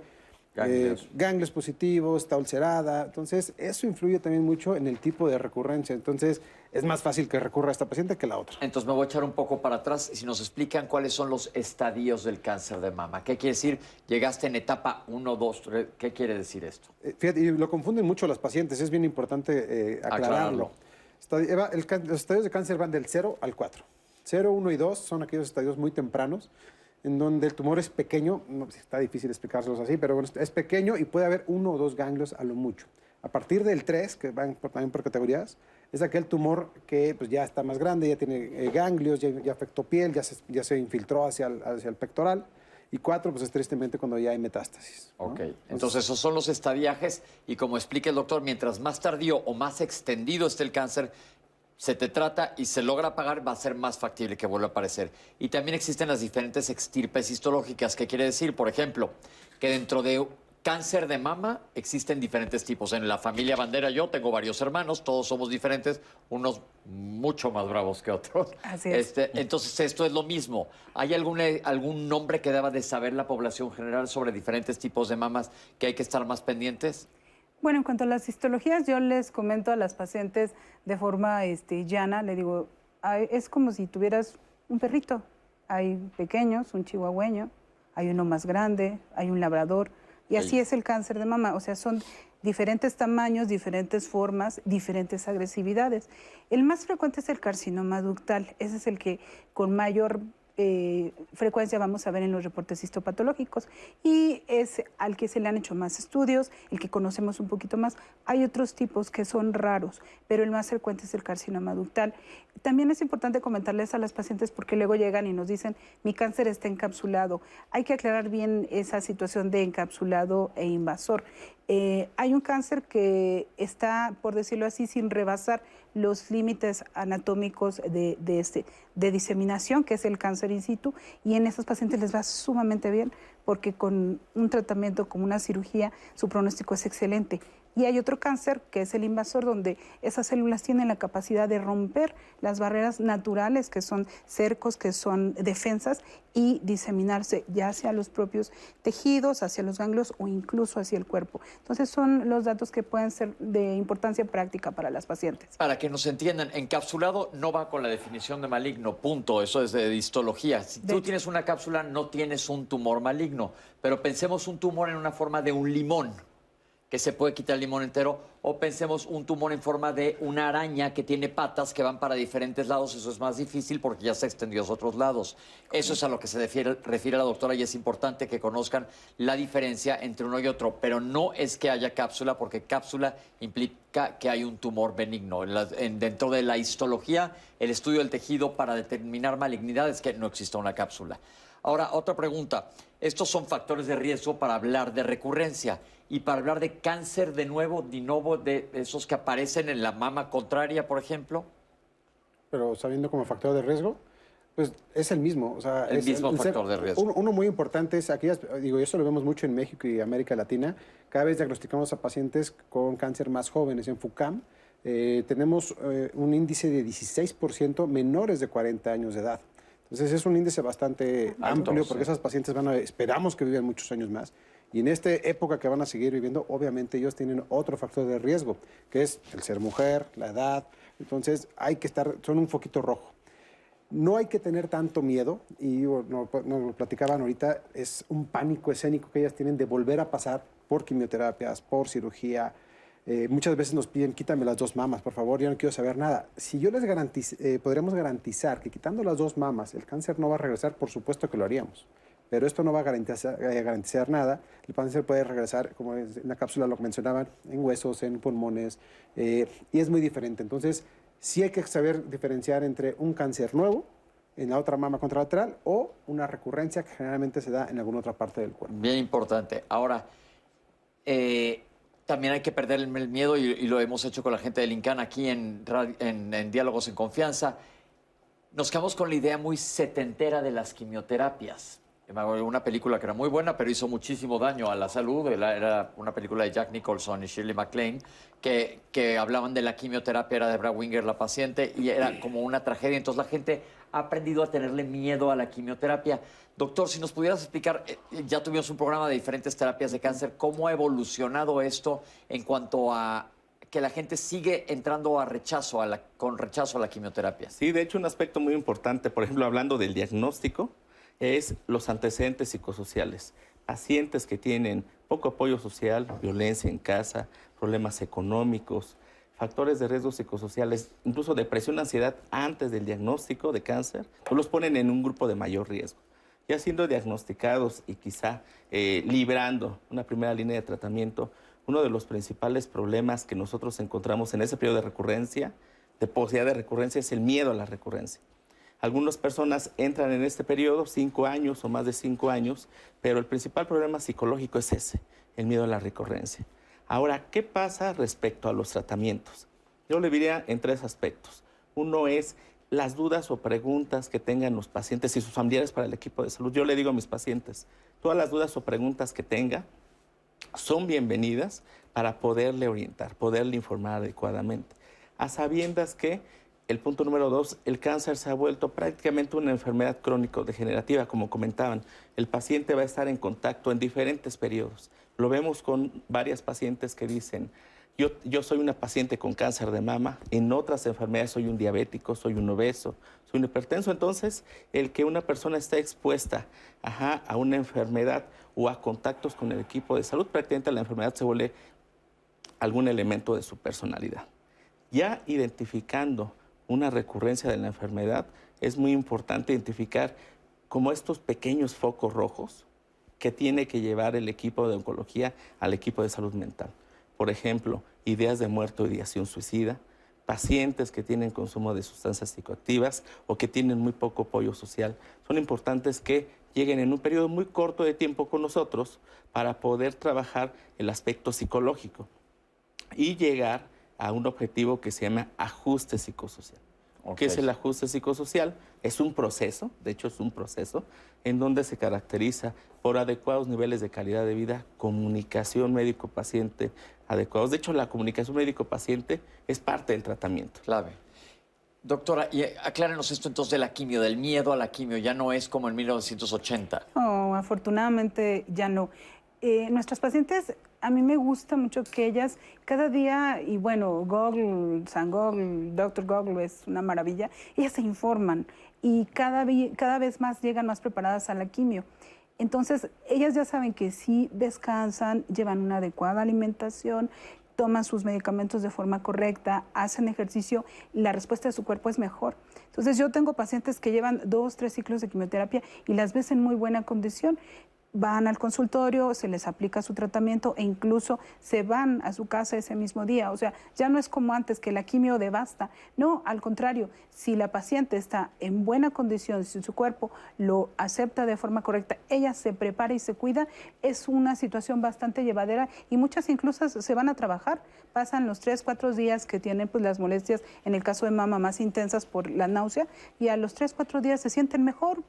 ganglios. Eh, ganglios positivos, está ulcerada. Entonces, eso influye también mucho en el tipo de recurrencia. Entonces, es más fácil que recurra a esta paciente que la otra.
Entonces, me voy a echar un poco para atrás y si nos explican cuáles son los estadios del cáncer de mama. ¿Qué quiere decir? Llegaste en etapa 1, 2, 3. ¿Qué quiere decir esto?
Eh, fíjate, y lo confunden mucho las pacientes. Es bien importante eh, aclararlo. los estadios de cáncer van del 0 al 4. 0, 1 y 2 son aquellos estadios muy tempranos en donde el tumor es pequeño, no, está difícil explicárselos así, pero es pequeño y puede haber uno o dos ganglios a lo mucho. A partir del 3, que van también por categorías, es aquel tumor que pues, ya está más grande, ya tiene eh, ganglios, ya, afectó piel, ya se, ya se infiltró hacia el, hacia el pectoral. Y cuatro, pues es tristemente cuando ya hay metástasis.
Ok, entonces esos son los estadiajes y como explica el doctor, mientras más tardío o más extendido esté el cáncer, se te trata y se logra pagar, va a ser más factible que vuelva a aparecer. Y también existen las diferentes extirpes histológicas, ¿qué quiere decir? Por ejemplo, que dentro de cáncer de mama existen diferentes tipos. En la familia Bandera yo tengo varios hermanos, todos somos diferentes, unos mucho más bravos que otros.
Así es.
Este, entonces esto es lo mismo. ¿Hay algún, eh, algún nombre que deba de saber la población general sobre diferentes tipos de mamas que hay que estar más pendientes?
Bueno, en cuanto a las histologías, yo les comento a las pacientes de forma este, llana, le digo, "Ay, es como si tuvieras un perrito. Hay pequeños, un chihuahueño, hay uno más grande, hay un labrador, y así es el cáncer de mama. O sea, son diferentes tamaños, diferentes formas, diferentes agresividades. El más frecuente es el carcinoma ductal. Ese es el que con mayor eh, frecuencia vamos a ver en los reportes histopatológicos y es al que se le han hecho más estudios, el que conocemos un poquito más. Hay otros tipos que son raros, pero el más frecuente es el carcinoma ductal. También es importante comentarles a las pacientes porque luego llegan y nos dicen, mi cáncer está encapsulado. Hay que aclarar bien esa situación de encapsulado e invasor. Eh, hay un cáncer que está, por decirlo así, sin rebasar los límites anatómicos de, de, este, de diseminación, que es el cáncer in situ, y en estos pacientes les va sumamente bien porque con un tratamiento como una cirugía su pronóstico es excelente. Y hay otro cáncer que es el invasor, donde esas células tienen la capacidad de romper las barreras naturales, que son cercos, que son defensas, y diseminarse ya hacia los propios tejidos, hacia los ganglios o incluso hacia el cuerpo. Entonces son los datos que pueden ser de importancia práctica para las pacientes.
Para que nos entiendan, encapsulado no va con la definición de maligno, punto. Eso es de histología. Si
De
tú
hecho.
tienes una cápsula, no tienes un tumor maligno. Pero pensemos un tumor en una forma de un limón, se puede quitar el limón entero, o pensemos un tumor en forma de una araña que tiene patas que van para diferentes lados. Eso es más difícil porque ya se extendió a otros lados. Eso es a lo que se refiere, la doctora y es importante que conozcan la diferencia entre uno y otro. Pero no es que haya cápsula, porque cápsula implica que hay un tumor benigno. En la- en- dentro de la histología, el estudio del tejido para determinar malignidad es que no exista una cápsula. Ahora, otra pregunta. Estos son factores de riesgo para hablar de recurrencia y para hablar de cáncer de nuevo, de nuevo, de esos que aparecen en la mama contraria, por ejemplo.
pero sabiendo como factor de riesgo, pues es el mismo. O sea,
El
es
mismo factor de riesgo.
Uno, uno muy importante es aquellas, digo, eso lo vemos mucho en México y América Latina. Cada vez diagnosticamos a pacientes con cáncer más jóvenes. En FUCAM eh, tenemos eh, un índice de 16% menores de 40 años de edad. Entonces es un índice bastante
Alto,
amplio porque
sí.
esas pacientes van a, esperamos que vivan muchos años más. Y en esta época que van a seguir viviendo, obviamente ellos tienen otro factor de riesgo, que es el ser mujer, la edad. Entonces hay que estar, son un foquito rojo. No hay que tener tanto miedo, y nos lo platicaban ahorita, es un pánico escénico que ellas tienen de volver a pasar por quimioterapias, por cirugía. Eh, muchas veces nos piden, quítame las dos mamas, por favor, yo no quiero saber nada. Si yo les garantiz, eh, podríamos garantizar que quitando las dos mamas el cáncer no va a regresar, por supuesto que lo haríamos. Pero esto no va a garantizar, eh, garantizar nada. El cáncer puede regresar, como en la cápsula lo mencionaban, en huesos, en pulmones, y es muy diferente. Entonces, sí hay que saber diferenciar entre un cáncer nuevo en la otra mama contralateral o una recurrencia que generalmente se da en alguna otra parte del cuerpo.
Bien importante. Ahora, eh, también hay que perder el, miedo y, lo hemos hecho con la gente del INCAN aquí en, en- en Diálogos en Confianza. Nos quedamos con la idea muy setentera de las quimioterapias. De Una película que era muy buena, pero hizo muchísimo daño a la salud. Era- una película de Jack Nicholson y Shirley MacLaine que, que hablaban de la quimioterapia, era de Brad Winger la paciente, y era como una tragedia. Entonces la gente ha aprendido a tenerle miedo a la quimioterapia. Doctor, si nos pudieras explicar, eh, ya tuvimos un programa de diferentes terapias de cáncer, ¿cómo ha evolucionado esto en cuanto a que la gente sigue entrando a rechazo, a la, con rechazo a la quimioterapia?
Sí, de hecho, un aspecto muy importante, por ejemplo, hablando del diagnóstico, es los antecedentes psicosociales. Pacientes que tienen poco apoyo social, violencia en casa, problemas económicos, factores de riesgo psicosociales, incluso depresión, ansiedad antes del diagnóstico de cáncer, pues los ponen en un grupo de mayor riesgo. Ya siendo diagnosticados y quizá eh, librando una primera línea de tratamiento, uno de los principales problemas que nosotros encontramos en ese periodo de recurrencia, de posibilidad de recurrencia, es el miedo a la recurrencia. Algunas personas entran en este periodo, cinco años o más de cinco años, pero el principal problema psicológico es ese, el miedo a la recurrencia. Ahora, ¿qué pasa respecto a los tratamientos? Yo le diría en tres aspectos. Uno es las dudas o preguntas que tengan los pacientes y sus familiares para el equipo de salud. Yo le digo a mis pacientes, todas las dudas o preguntas que tenga son bienvenidas para poderle orientar, poderle informar adecuadamente. A sabiendas que el punto número dos, el cáncer se ha vuelto prácticamente una enfermedad crónico-degenerativa, como comentaban. El paciente va a estar en contacto en diferentes periodos. Lo vemos con varias pacientes que dicen, yo, yo, soy una paciente con cáncer de mama, en otras enfermedades soy un diabético, soy un obeso, soy un hipertenso. Entonces, el que una persona esté expuesta a una enfermedad o a contactos con el equipo de salud, prácticamente la enfermedad se vuelve algún elemento de su personalidad. Ya identificando una recurrencia de la enfermedad, es muy importante identificar como estos pequeños focos rojos que tiene que llevar el equipo de oncología al equipo de salud mental. Por ejemplo, ideas de muerte o ideación suicida, pacientes que tienen consumo de sustancias psicoactivas o que tienen muy poco apoyo social. Son importantes que lleguen en un periodo muy corto de tiempo con nosotros para poder trabajar el aspecto psicológico y llegar a un objetivo que se llama ajuste psicosocial. ¿Qué es el ajuste psicosocial? Es un proceso, de hecho es un proceso, en donde se caracteriza por adecuados niveles de calidad de vida, comunicación médico-paciente adecuados. De hecho, la comunicación médico-paciente es parte del tratamiento.
Clave. Doctora, y aclárenos esto entonces de la quimio, del miedo a la quimio, ya no es como en 1980.
No, afortunadamente ya no. Eh, nuestras pacientes, a mí me gusta mucho que ellas cada día, y bueno, Google, San Google, Doctor Google es una maravilla, ellas se informan y cada, cada vez más llegan más preparadas a la quimio. Entonces, ellas ya saben que si descansan, llevan una adecuada alimentación, toman sus medicamentos de forma correcta, hacen ejercicio, la respuesta de su cuerpo es mejor. Entonces yo tengo pacientes que llevan dos, tres ciclos de quimioterapia y las ves en muy buena condición van al consultorio, se les aplica su tratamiento e incluso se van a su casa ese mismo día. O sea, ya no es como antes que la quimio devasta. No, al contrario, si la paciente está en buena condición, si su cuerpo lo acepta de forma correcta, ella se prepara y se cuida, es una situación bastante llevadera y muchas incluso se van a trabajar. Pasan los tres, cuatro días que tienen pues, las molestias, en el caso de mama, más intensas por la náusea, y a los tres, cuatro días se sienten mejor,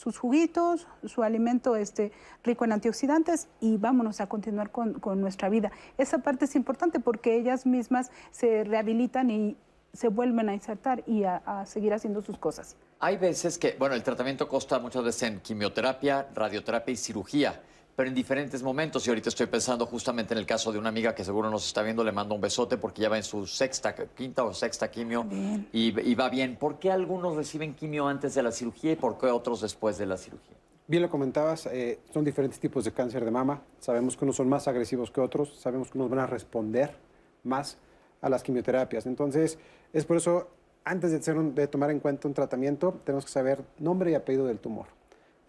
sus juguitos, su alimento este, rico en antioxidantes y vámonos a continuar con, nuestra vida. Esa parte es importante porque ellas mismas se rehabilitan y se vuelven a insertar y a, a, seguir haciendo sus cosas.
Hay veces que, bueno, el tratamiento consta muchas veces en quimioterapia, radioterapia y cirugía pero en diferentes momentos. Y ahorita estoy pensando justamente en el caso de una amiga que seguro nos está viendo, le mando un besote porque ya va en su sexta, quinta o sexta quimio y, va bien. ¿Por qué algunos reciben quimio antes de la cirugía y por qué otros después de la cirugía?
Bien lo comentabas, eh, son diferentes tipos de cáncer de mama. Sabemos que unos son más agresivos que otros, sabemos que unos van a responder más a las quimioterapias. Entonces, es por eso, antes de, de tomar en cuenta un tratamiento, tenemos que saber nombre y apellido del tumor.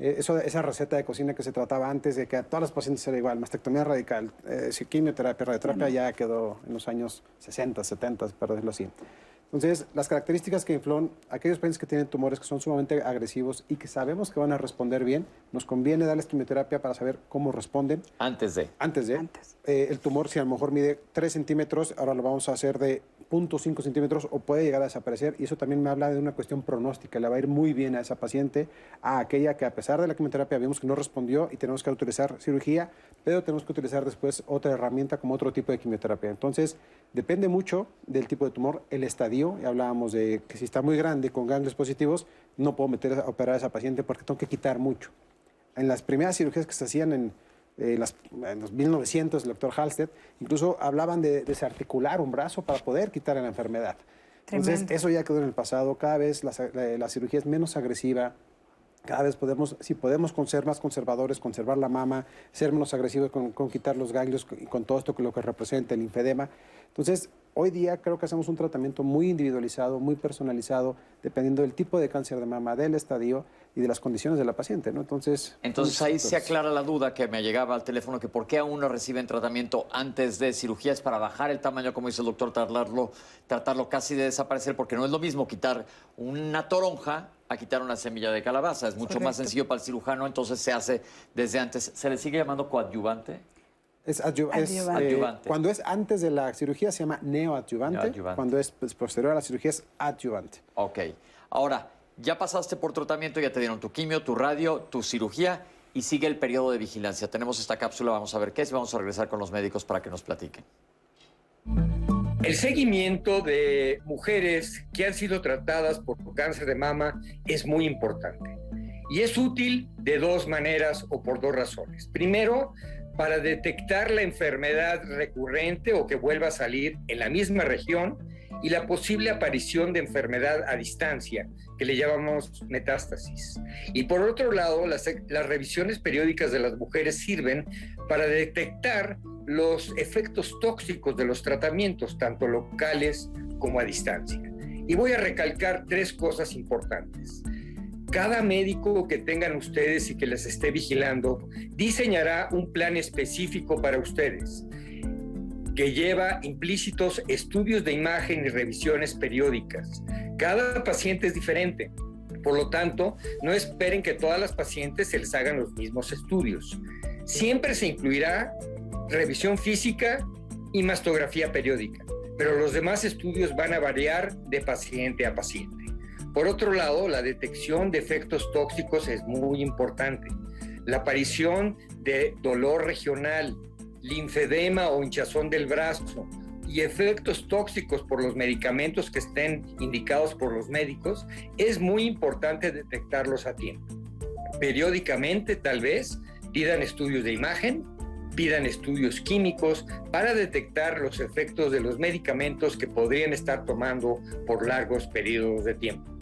Eh, eso, esa receta de cocina que se trataba antes de que a todas las pacientes era igual, mastectomía radical, eh, quimioterapia, radioterapia, ya quedó en los años 60, 70, para decirlo así. Entonces, las características que influyen, aquellos pacientes que tienen tumores que son sumamente agresivos y que sabemos que van a responder bien, nos conviene darles quimioterapia para saber cómo responden.
Antes de.
Antes de. Antes. Eh, el tumor, si a lo mejor mide 3 centímetros, ahora lo vamos a hacer de 0.5 centímetros o puede llegar a desaparecer. Y eso también me habla de una cuestión pronóstica. Le va a ir muy bien a esa paciente, a aquella que a pesar de la quimioterapia vimos que no respondió y tenemos que utilizar cirugía, pero tenemos que utilizar después otra herramienta como otro tipo de quimioterapia. Entonces, depende mucho del tipo de tumor, el estadio. Ya hablábamos de que si está muy grande con ganglios positivos, no puedo meter a operar a esa paciente porque tengo que quitar mucho. En las primeras cirugías que se hacían en, eh, en los 1900, el doctor Halstead, incluso hablaban de desarticular un brazo para poder quitar la enfermedad. Entonces, eso ya quedó en el pasado. Cada vez la, la cirugía es menos agresiva, cada vez podemos, si podemos ser más conservadores, conservar la mama, ser menos agresivos con, quitar los ganglios y con todo esto que lo que representa el linfedema. Entonces, hoy día creo que hacemos un tratamiento muy individualizado, muy personalizado, dependiendo del tipo de cáncer de mama, del estadio y de las condiciones de la paciente, ¿no? Entonces,
Entonces ahí se aclara la duda que me llegaba al teléfono, que por qué aún no reciben tratamiento antes de cirugías para bajar el tamaño, como dice el doctor, tratarlo, tratarlo casi de desaparecer, porque no es lo mismo quitar una toronja a quitar una semilla de calabaza. Es mucho más sencillo para el cirujano, entonces se hace desde antes. ¿Se le sigue llamando coadyuvante?
Es, eh, cuando es antes de la cirugía se llama neoadyuvante. Cuando es pues, posterior a la cirugía es adyuvante.
Ok. Ahora, ya pasaste por tratamiento, ya te dieron tu quimio, tu radio, tu cirugía y sigue el periodo de vigilancia. Tenemos esta cápsula, vamos a ver qué es y vamos a regresar con los médicos para que nos platiquen.
El seguimiento de mujeres que han sido tratadas por cáncer de mama es muy importante y es útil de dos maneras o por dos razones. Primero, para detectar la enfermedad recurrente o que vuelva a salir en la misma región y la posible aparición de enfermedad a distancia, que le llamamos metástasis. Y por otro lado, las, revisiones periódicas de las mujeres sirven para detectar los efectos tóxicos de los tratamientos, tanto locales como a distancia. Y voy a recalcar tres cosas importantes. Cada médico que tengan ustedes y que les esté vigilando diseñará un plan específico para ustedes que lleva implícitos estudios de imagen y revisiones periódicas. Cada paciente es diferente. Por lo tanto, no esperen que todas las pacientes se les hagan los mismos estudios. Siempre se incluirá revisión física y mastografía periódica, pero los demás estudios van a variar de paciente a paciente. Por otro lado, la detección de efectos tóxicos es muy importante. La aparición de dolor regional, linfedema o hinchazón del brazo y efectos tóxicos por los medicamentos que estén indicados por los médicos, es muy importante detectarlos a tiempo. Periódicamente, tal vez, pidan estudios de imagen pidan estudios químicos para detectar los efectos de los medicamentos que podrían estar tomando por largos periodos de tiempo.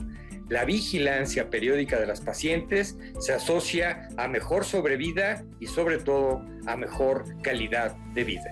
La vigilancia periódica de las pacientes se asocia a mejor sobrevida y sobre todo a mejor calidad de vida.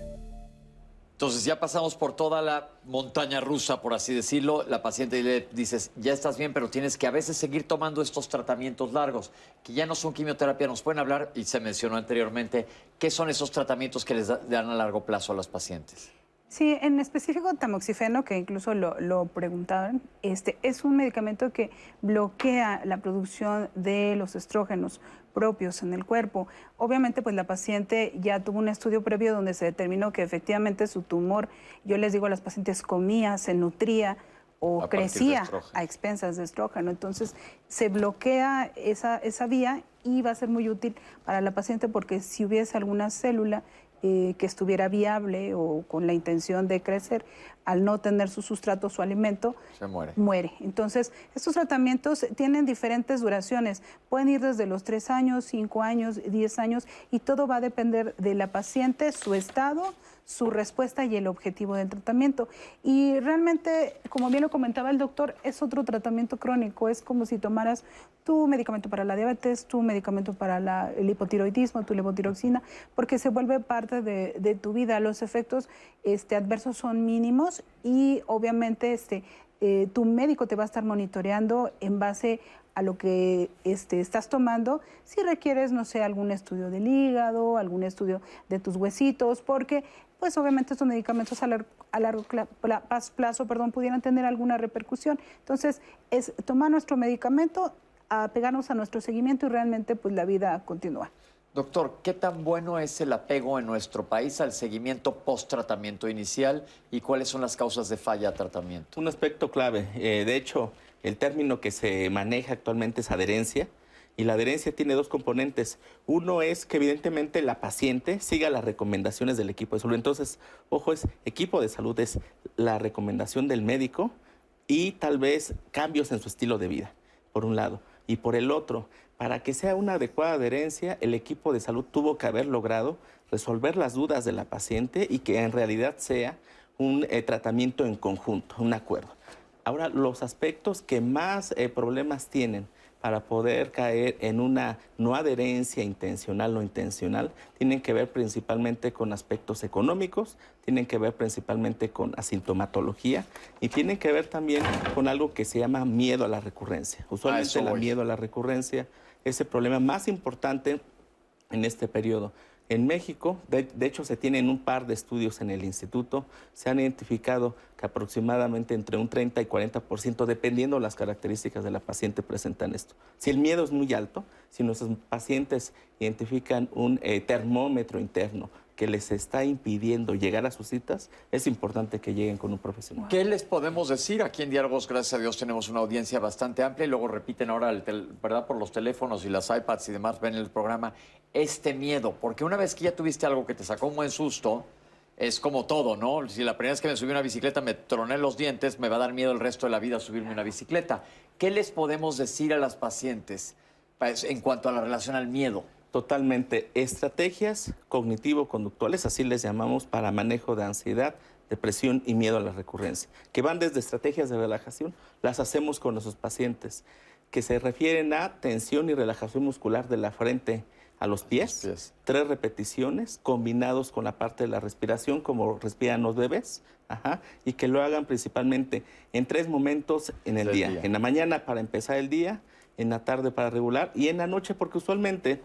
Entonces ya pasamos por toda la montaña rusa, por así decirlo. La paciente le dices, ya estás bien, pero tienes que a veces seguir tomando estos tratamientos largos, que ya no son quimioterapia. Nos pueden hablar, y se mencionó anteriormente, ¿qué son esos tratamientos que les dan a largo plazo a las pacientes?
Sí, en específico tamoxifeno, que incluso lo, lo, preguntaban, este, es un medicamento que bloquea la producción de los estrógenos propios en el cuerpo. Obviamente, pues la paciente ya tuvo un estudio previo donde se determinó que efectivamente su tumor, yo les digo a las pacientes, comía, se nutría o crecía a expensas de estrógeno. Entonces, se bloquea esa, esa vía y va a ser muy útil para la paciente porque si hubiese alguna célula eh, que estuviera viable o con la intención de crecer, al no tener su sustrato, su alimento,
muere.
muere. Entonces, estos tratamientos tienen diferentes duraciones. Pueden ir desde los 3 años, 5 años, 10 años, y todo va a depender de la paciente, su estado, su respuesta y el objetivo del tratamiento. Y realmente, como bien lo comentaba el doctor, es otro tratamiento crónico. Es como si tomaras tu medicamento para la diabetes, tu medicamento para el hipotiroidismo, tu levotiroxina, porque se vuelve parte de, tu vida. Los efectos este, adversos son mínimos y obviamente este, eh, tu médico te va a estar monitoreando en base a lo que este, estás tomando, si requieres, no sé, algún estudio del hígado, algún estudio de tus huesitos, porque pues obviamente estos medicamentos a largo, a largo plazo perdón, pudieran tener alguna repercusión. Entonces, es tomar nuestro medicamento, apegarnos a nuestro seguimiento y realmente pues la vida continúa.
Doctor, ¿qué tan bueno es el apego en nuestro país al seguimiento post-tratamiento inicial y cuáles son las causas de falla a tratamiento?
Un aspecto clave. Eh, de hecho, el término que se maneja actualmente es adherencia. Y la adherencia tiene dos componentes. Uno es que evidentemente la paciente siga las recomendaciones del equipo de salud. Entonces, ojo, es equipo de salud, es la recomendación del médico y tal vez cambios en su estilo de vida, por un lado. Y por el otro, para que sea una adecuada adherencia, el equipo de salud tuvo que haber logrado resolver las dudas de la paciente y que en realidad sea un eh, tratamiento en conjunto, un acuerdo. Ahora, los aspectos que más eh, problemas tienen para poder caer en una no adherencia intencional o intencional tienen que ver principalmente con aspectos económicos, tienen que ver principalmente con asintomatología y tienen que ver también con algo que se llama miedo a la recurrencia. Usualmente el miedo a la recurrencia es el problema más importante en este periodo. En México, de, hecho, se tienen un par de estudios en el instituto, se han identificado que aproximadamente entre un 30 y 40%, dependiendo las características de la paciente, presentan esto. Si el miedo es muy alto, si nuestros pacientes identifican un eh, termómetro interno que les está impidiendo llegar a sus citas, es importante que lleguen con un profesional.
¿Qué les podemos decir? Aquí en Diálogos, gracias a Dios, tenemos una audiencia bastante amplia y luego repiten ahora, ¿verdad? Por los teléfonos y las iPads y demás, ven el programa, este miedo, porque una vez que ya tuviste algo que te sacó un buen susto, es como todo, ¿no? Si la primera vez que me subí a una bicicleta me troné los dientes, me va a dar miedo el resto de la vida subirme una bicicleta. ¿Qué les podemos decir a las pacientes pues, en cuanto a la relación al miedo?
Totalmente estrategias cognitivo-conductuales, así les llamamos, para manejo de ansiedad, depresión y miedo a la recurrencia, que van desde estrategias de relajación, las hacemos con nuestros pacientes, que se refieren a tensión y relajación muscular de la frente a los pies, tres repeticiones combinados con la parte de la respiración, como respiran los bebés, y que lo hagan principalmente en tres momentos en el día. En la mañana para empezar el día, en la tarde para regular y en la noche porque usualmente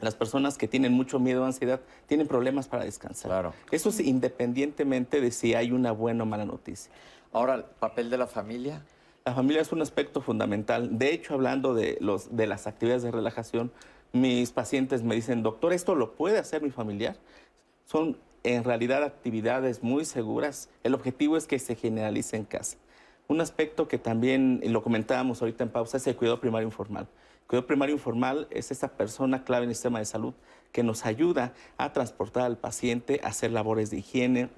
las personas que tienen mucho miedo o ansiedad tienen problemas para descansar. Claro. Eso es independientemente de si hay una buena o mala noticia.
Ahora, ¿el papel de la familia?
La familia es un aspecto fundamental. De hecho, hablando de, los, de las actividades de relajación, mis pacientes me dicen, doctor, ¿esto lo puede hacer mi familiar? Son en realidad actividades muy seguras. El objetivo es que se generalice en casa. Un aspecto que también lo comentábamos ahorita en pausa es el cuidado primario informal. Cuidado primario informal es esa persona clave en el sistema de salud que nos ayuda a transportar al paciente, a hacer labores de higiene,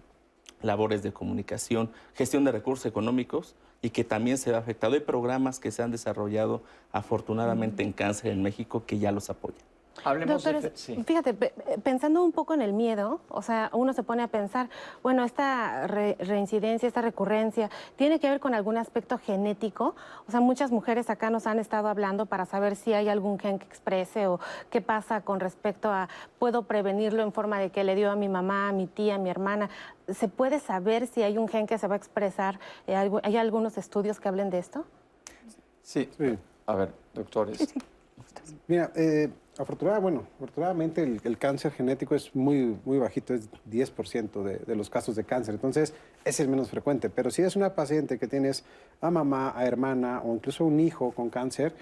labores de comunicación, gestión de recursos económicos y que también se ve afectado. Hay programas que se han desarrollado afortunadamente en cáncer en México que ya los apoyan.
Hablemos de... Fíjate, pensando un poco en el miedo, o sea, uno se pone a pensar, bueno, esta reincidencia, esta recurrencia, ¿tiene que ver con algún aspecto genético? O sea, muchas mujeres acá nos han estado hablando para saber si hay algún gen que exprese o qué pasa con respecto a, ¿puedo prevenirlo en forma de que le dio a mi mamá, a mi tía, a mi hermana? ¿Se puede saber si hay un gen que se va a expresar? Eh, ¿Hay algunos estudios que hablen de esto?
Sí. sí. A ver, doctores.
Mira, eh, bueno, afortunadamente el, cáncer genético es muy, muy bajito, es 10% de, de, los casos de cáncer, entonces es menos frecuente. Pero si es una paciente que tienes a mamá, a hermana o incluso un hijo con cáncer,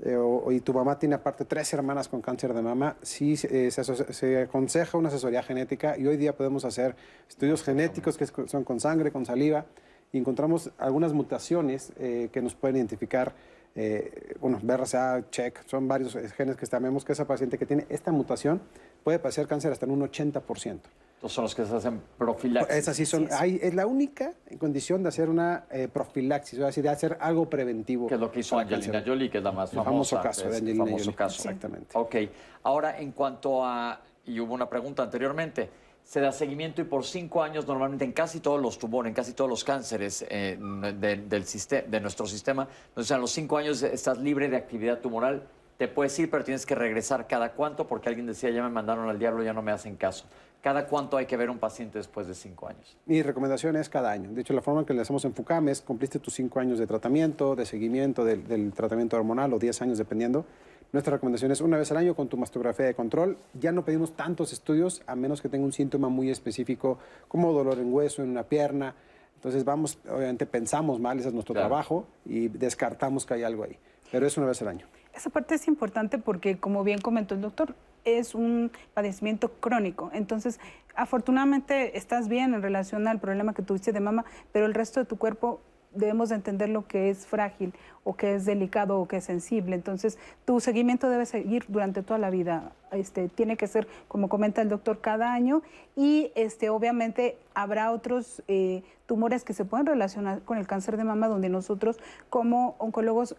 eh, y tu mamá tiene aparte tres hermanas con cáncer de mama, sí eh, se, se, aconseja una asesoría genética y hoy día podemos hacer estudios genéticos que son con sangre, con saliva, y encontramos algunas mutaciones eh, que nos pueden identificar eh, bueno, BRCA, check, son varios genes que sabemos que esa paciente que tiene esta mutación puede padecer cáncer hasta en un 80%.
Estos son los que se hacen profilaxis.
Es así, son, es la única condición de hacer una eh, profilaxis, es decir, de hacer algo preventivo.
Que es lo que hizo Angelina Jolie, que es la más famosa.
famoso caso de Angelina
famoso Caso.
Exactamente.
Ok, ahora en cuanto a, y hubo una pregunta anteriormente, se da seguimiento y por cinco años normalmente en casi todos los tumores, en casi todos los cánceres eh, del de nuestro sistema, entonces a los cinco años estás libre de actividad tumoral, te puedes ir, pero tienes que regresar cada cuánto, porque alguien decía, ya me mandaron al diablo, ya no me hacen caso. ¿Cada cuánto hay que ver a un paciente después de cinco años?
Mi recomendación es cada año. De hecho, la forma en que le hacemos en FUCAM es cumpliste tus cinco años de tratamiento, de seguimiento del tratamiento hormonal o diez años dependiendo. Nuestra recomendación es una vez al año con tu mastografía de control. Ya no pedimos tantos estudios a menos que tenga un síntoma muy específico como dolor en hueso, en una pierna. Entonces vamos, obviamente pensamos mal, ese es nuestro trabajo y descartamos que hay algo ahí. Pero es una vez al año.
Esa parte es importante porque, como bien comentó el doctor, es un padecimiento crónico. Entonces, afortunadamente estás bien en relación al problema que tuviste de mama, pero el resto de tu cuerpo debemos entender lo que es frágil o que es delicado o que es sensible. Entonces, tu seguimiento debe seguir durante toda la vida. Este, tiene que ser, como comenta el doctor, cada año y este, obviamente habrá otros eh, tumores que se pueden relacionar con el cáncer de mama donde nosotros como oncólogos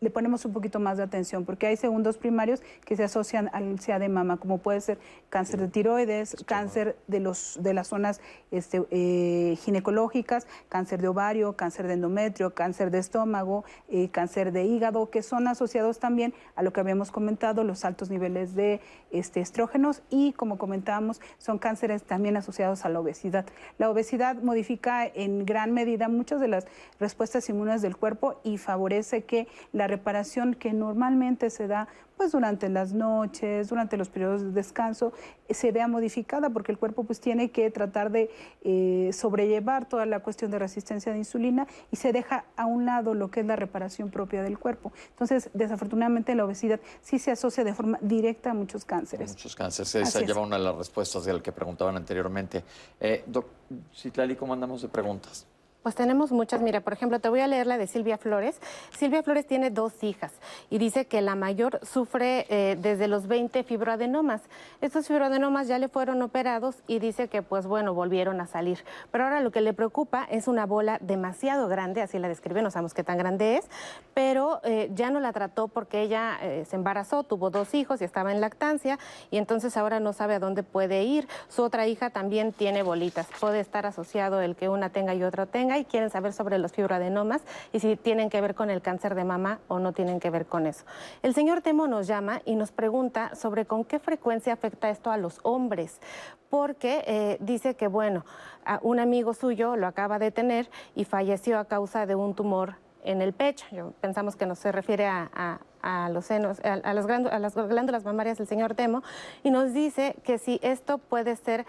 le ponemos un poquito más de atención, porque hay segundos primarios que se asocian al CA de mama, como puede ser cáncer de tiroides, cáncer de, los, de las zonas este, eh, ginecológicas, cáncer de ovario, cáncer de endometrio, cáncer de estómago, eh, cáncer de hígado, que son asociados también a lo que habíamos comentado, los altos niveles de este, estrógenos y, como comentábamos, son cánceres también asociados a la obesidad. La obesidad modifica en gran medida muchas de las respuestas inmunes del cuerpo y favorece que la reparación que normalmente se da pues durante las noches, durante los periodos de descanso, se vea modificada porque el cuerpo pues tiene que tratar de eh, sobrellevar toda la cuestión de resistencia de insulina y se deja a un lado lo que es la reparación propia del cuerpo. Entonces, desafortunadamente la obesidad sí se asocia de forma directa a muchos cánceres.
Muchos cánceres. Esa lleva una de las respuestas del que preguntaban anteriormente. Eh, doc, Citlali, ¿cómo andamos de preguntas?
Pues tenemos muchas. Mira, por ejemplo, te voy a leer la de Silvia Flores. Silvia Flores tiene dos hijas y dice que la mayor sufre eh, desde los 20 fibroadenomas. Estos fibroadenomas ya le fueron operados y dice que, pues bueno, volvieron a salir. Pero ahora lo que le preocupa es una bola demasiado grande, así la describe, no sabemos qué tan grande es, pero eh, ya no la trató porque ella eh, se embarazó, tuvo dos hijos y estaba en lactancia y entonces ahora no sabe a dónde puede ir. Su otra hija también tiene bolitas. Puede estar asociado el que una tenga y otra tenga y quieren saber sobre los fibroadenomas y si tienen que ver con el cáncer de mama o no tienen que ver con eso. El señor Temo nos llama y nos pregunta sobre con qué frecuencia afecta esto a los hombres, porque eh, dice que, bueno, un amigo suyo lo acaba de tener y falleció a causa de un tumor en el pecho. pensamos que no se refiere a, los senos, a, las glándulas mamarias del señor Temo, y nos dice que si esto puede ser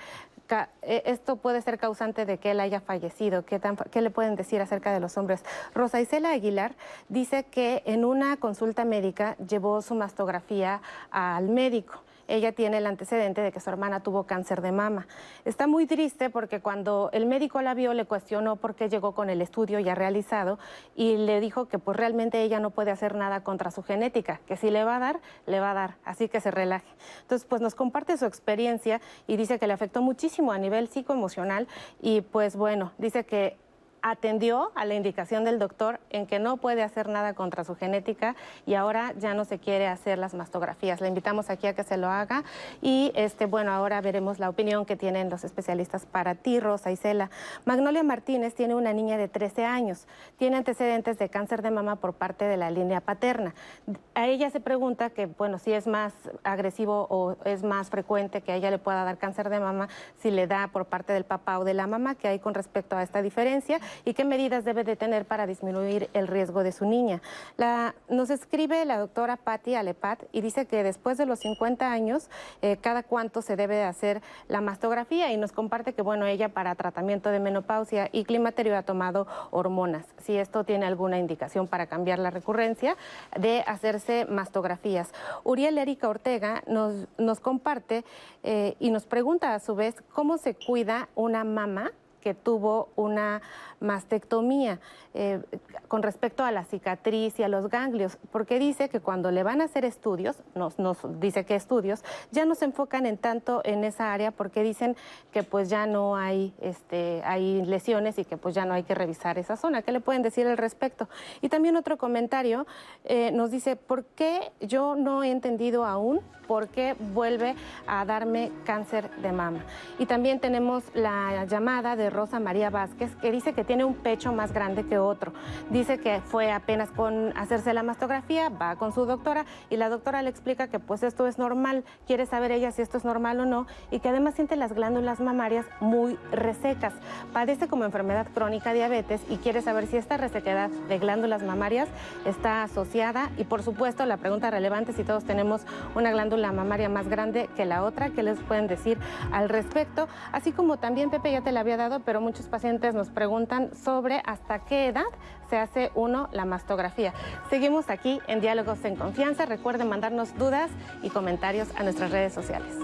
esto puede ser causante de que él haya fallecido. ¿Qué, ¿Qué, le pueden decir acerca de los hombres? Rosa Isela Aguilar dice que en una consulta médica llevó su mastografía al médico ella tiene el antecedente de que su hermana tuvo cáncer de mama. Está muy triste porque cuando el médico la vio le cuestionó por qué llegó con el estudio ya realizado y le dijo que pues realmente ella no puede hacer nada contra su genética, que si le va a dar, le va a dar, así que se relaje. Entonces pues nos comparte su experiencia y dice que le afectó muchísimo a nivel psicoemocional y pues bueno, dice que atendió a la indicación del doctor en que no puede hacer nada contra su genética y ahora ya no se quiere hacer las mastografías. Le invitamos aquí a que se lo haga y este bueno, ahora veremos la opinión que tienen los especialistas para ti, Rosa Isela. Magnolia Martínez tiene una niña de 13 años, tiene antecedentes de cáncer de mama por parte de la línea paterna. A ella se pregunta que bueno, si es más agresivo o es más frecuente que a ella le pueda dar cáncer de mama si le da por parte del papá o de la mamá, que hay con respecto a esta diferencia y qué medidas debe de tener para disminuir el riesgo de su niña. La, nos escribe la doctora Patti Alepat y dice que después de los 50 años, eh, cada cuánto se debe de hacer la mastografía y nos comparte que, bueno, ella para tratamiento de menopausia y climaterio ha tomado hormonas. Si esto tiene alguna indicación para cambiar la recurrencia de hacerse mastografías. Uriel Erika Ortega nos, comparte eh, y nos pregunta a su vez cómo se cuida una mamá que tuvo una mastectomía eh, con respecto a la cicatriz y a los ganglios, porque dice que cuando le van a hacer estudios, nos, dice que estudios, ya no se enfocan en tanto en esa área porque dicen que pues ya no hay, este, hay lesiones y que pues ya no hay que revisar esa zona. ¿Qué le pueden decir al respecto? Y también otro comentario eh, nos dice, ¿por qué yo no he entendido aún por qué vuelve a darme cáncer de mama? Y también tenemos la llamada de Rosa María Vázquez que dice que tiene un pecho más grande que otro. Dice que fue apenas con hacerse la mastografía, va con su doctora y la doctora le explica que pues esto es normal, quiere saber ella si esto es normal o no y que además siente las glándulas mamarias muy resecas. Padece como enfermedad crónica diabetes y quiere saber si esta resequedad de glándulas mamarias está asociada y por supuesto la pregunta relevante si todos tenemos una glándula mamaria más grande que la otra, ¿qué les pueden decir al respecto? Así como también Pepe ya te la había dado, pero muchos pacientes nos preguntan sobre hasta qué edad se hace uno la mastografía. Seguimos aquí en Diálogos en Confianza. Recuerden mandarnos dudas y comentarios a nuestras redes sociales.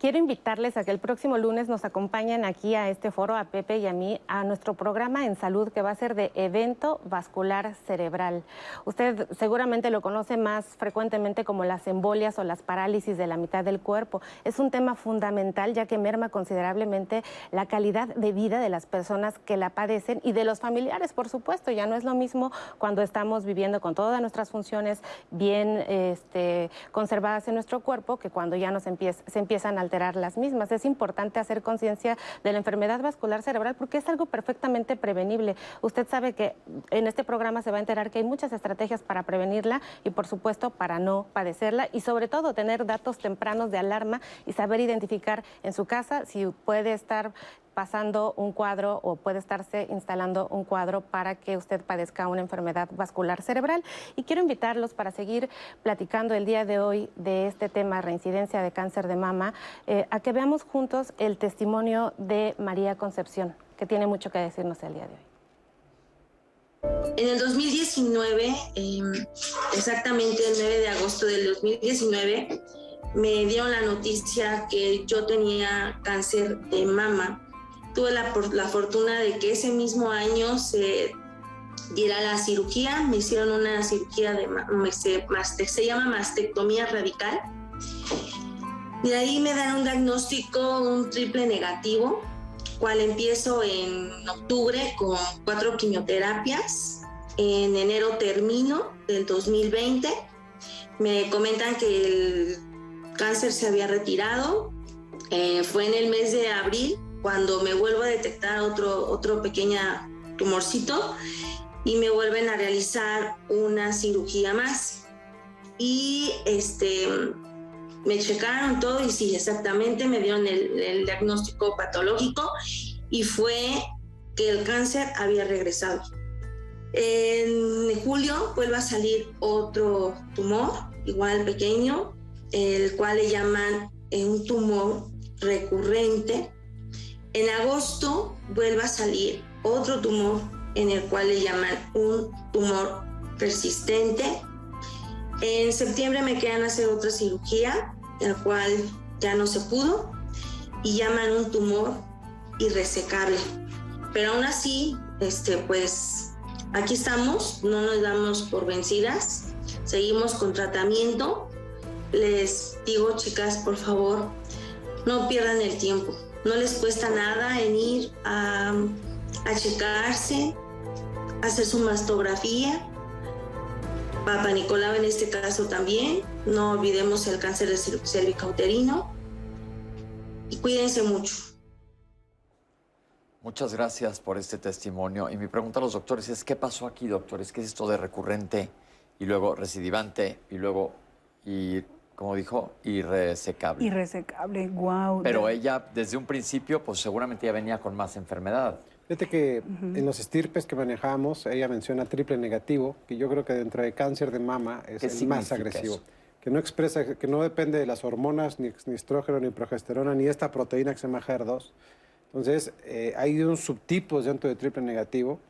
Quiero invitarles a que el próximo lunes nos acompañen aquí a este foro, a Pepe y a mí, a nuestro programa en salud que va a ser de evento vascular cerebral. Usted seguramente lo conoce más frecuentemente como las embolias o las parálisis de la mitad del cuerpo. Es un tema fundamental ya que merma considerablemente la calidad de vida de las personas que la padecen y de los familiares, por supuesto. Ya no es lo mismo cuando estamos viviendo con todas nuestras funciones bien este, conservadas en nuestro cuerpo que cuando ya nos se empiezan a las mismas. Es importante hacer conciencia de la enfermedad vascular cerebral porque es algo perfectamente prevenible. Usted sabe que en este programa se va a enterar que hay muchas estrategias para prevenirla y por supuesto para no padecerla y sobre todo tener datos tempranos de alarma y saber identificar en su casa si puede estar pasando un cuadro o puede estarse instalando un cuadro para que usted padezca una enfermedad vascular cerebral. Y quiero invitarlos para seguir platicando el día de hoy de este tema, reincidencia de cáncer de mama, eh, a que veamos juntos el testimonio de María Concepción, que tiene mucho que decirnos el día de hoy.
En el 2019, em, exactamente el 9 de agosto del 2019, me dieron la noticia que yo tenía cáncer de mama tuve la, la fortuna de que ese mismo año se diera la cirugía, me hicieron una cirugía de, se, se llama mastectomía radical. De ahí me dan un diagnóstico, un triple negativo, cual empiezo en octubre con cuatro quimioterapias. En enero termino del 2020. Me comentan que el cáncer se había retirado. Eh, fue en el mes de abril cuando me vuelvo a detectar otro, otro pequeña tumorcito y me vuelven a realizar una cirugía más. Y este, me checaron todo y sí, exactamente, me dieron el, el diagnóstico patológico y fue que el cáncer había regresado. En julio vuelve a salir otro tumor, igual pequeño, el cual le llaman eh, un tumor recurrente en agosto vuelve a salir otro tumor en el cual le llaman un tumor persistente. En septiembre me quedan hacer otra cirugía, el cual ya no se pudo, y llaman un tumor irresecable. Pero aún así, este, pues aquí estamos, no nos damos por vencidas, seguimos con tratamiento. Les digo, chicas, por favor, no pierdan el tiempo no les cuesta nada en ir a, checarse, hacer su mastografía. Papa Nicolau en este caso también. No olvidemos el cáncer de cervicouterino. Y cuídense mucho.
Muchas gracias por este testimonio. Y mi pregunta a los doctores es, ¿qué pasó aquí, doctores? ¿Qué es esto de recurrente y luego recidivante y luego y como dijo, irresecable.
Irresecable, wow.
Pero ella, desde un principio, pues seguramente ya venía con más enfermedad.
Fíjate que en los estirpes que manejamos, ella menciona triple negativo, que yo creo que dentro de cáncer de mama es el más agresivo. Que no expresa, que no depende de las hormonas, ni, ni estrógeno, ni progesterona, ni esta proteína que se llama HER2. Entonces, eh, hay un subtipos dentro de triple negativo,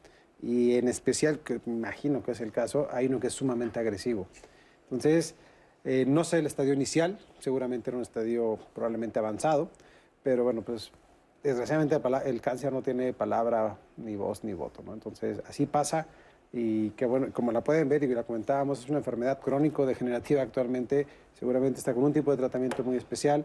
y en especial, que me imagino que es el caso, hay uno que es sumamente agresivo. Entonces, eh, no sé el estadio inicial, seguramente era un estadio probablemente avanzado, pero bueno, pues desgraciadamente el cáncer no tiene palabra, ni voz, ni voto, ¿no? Entonces, así pasa y que bueno, como la pueden ver y la comentábamos, es una enfermedad crónico-degenerativa actualmente, seguramente está con un tipo de tratamiento muy especial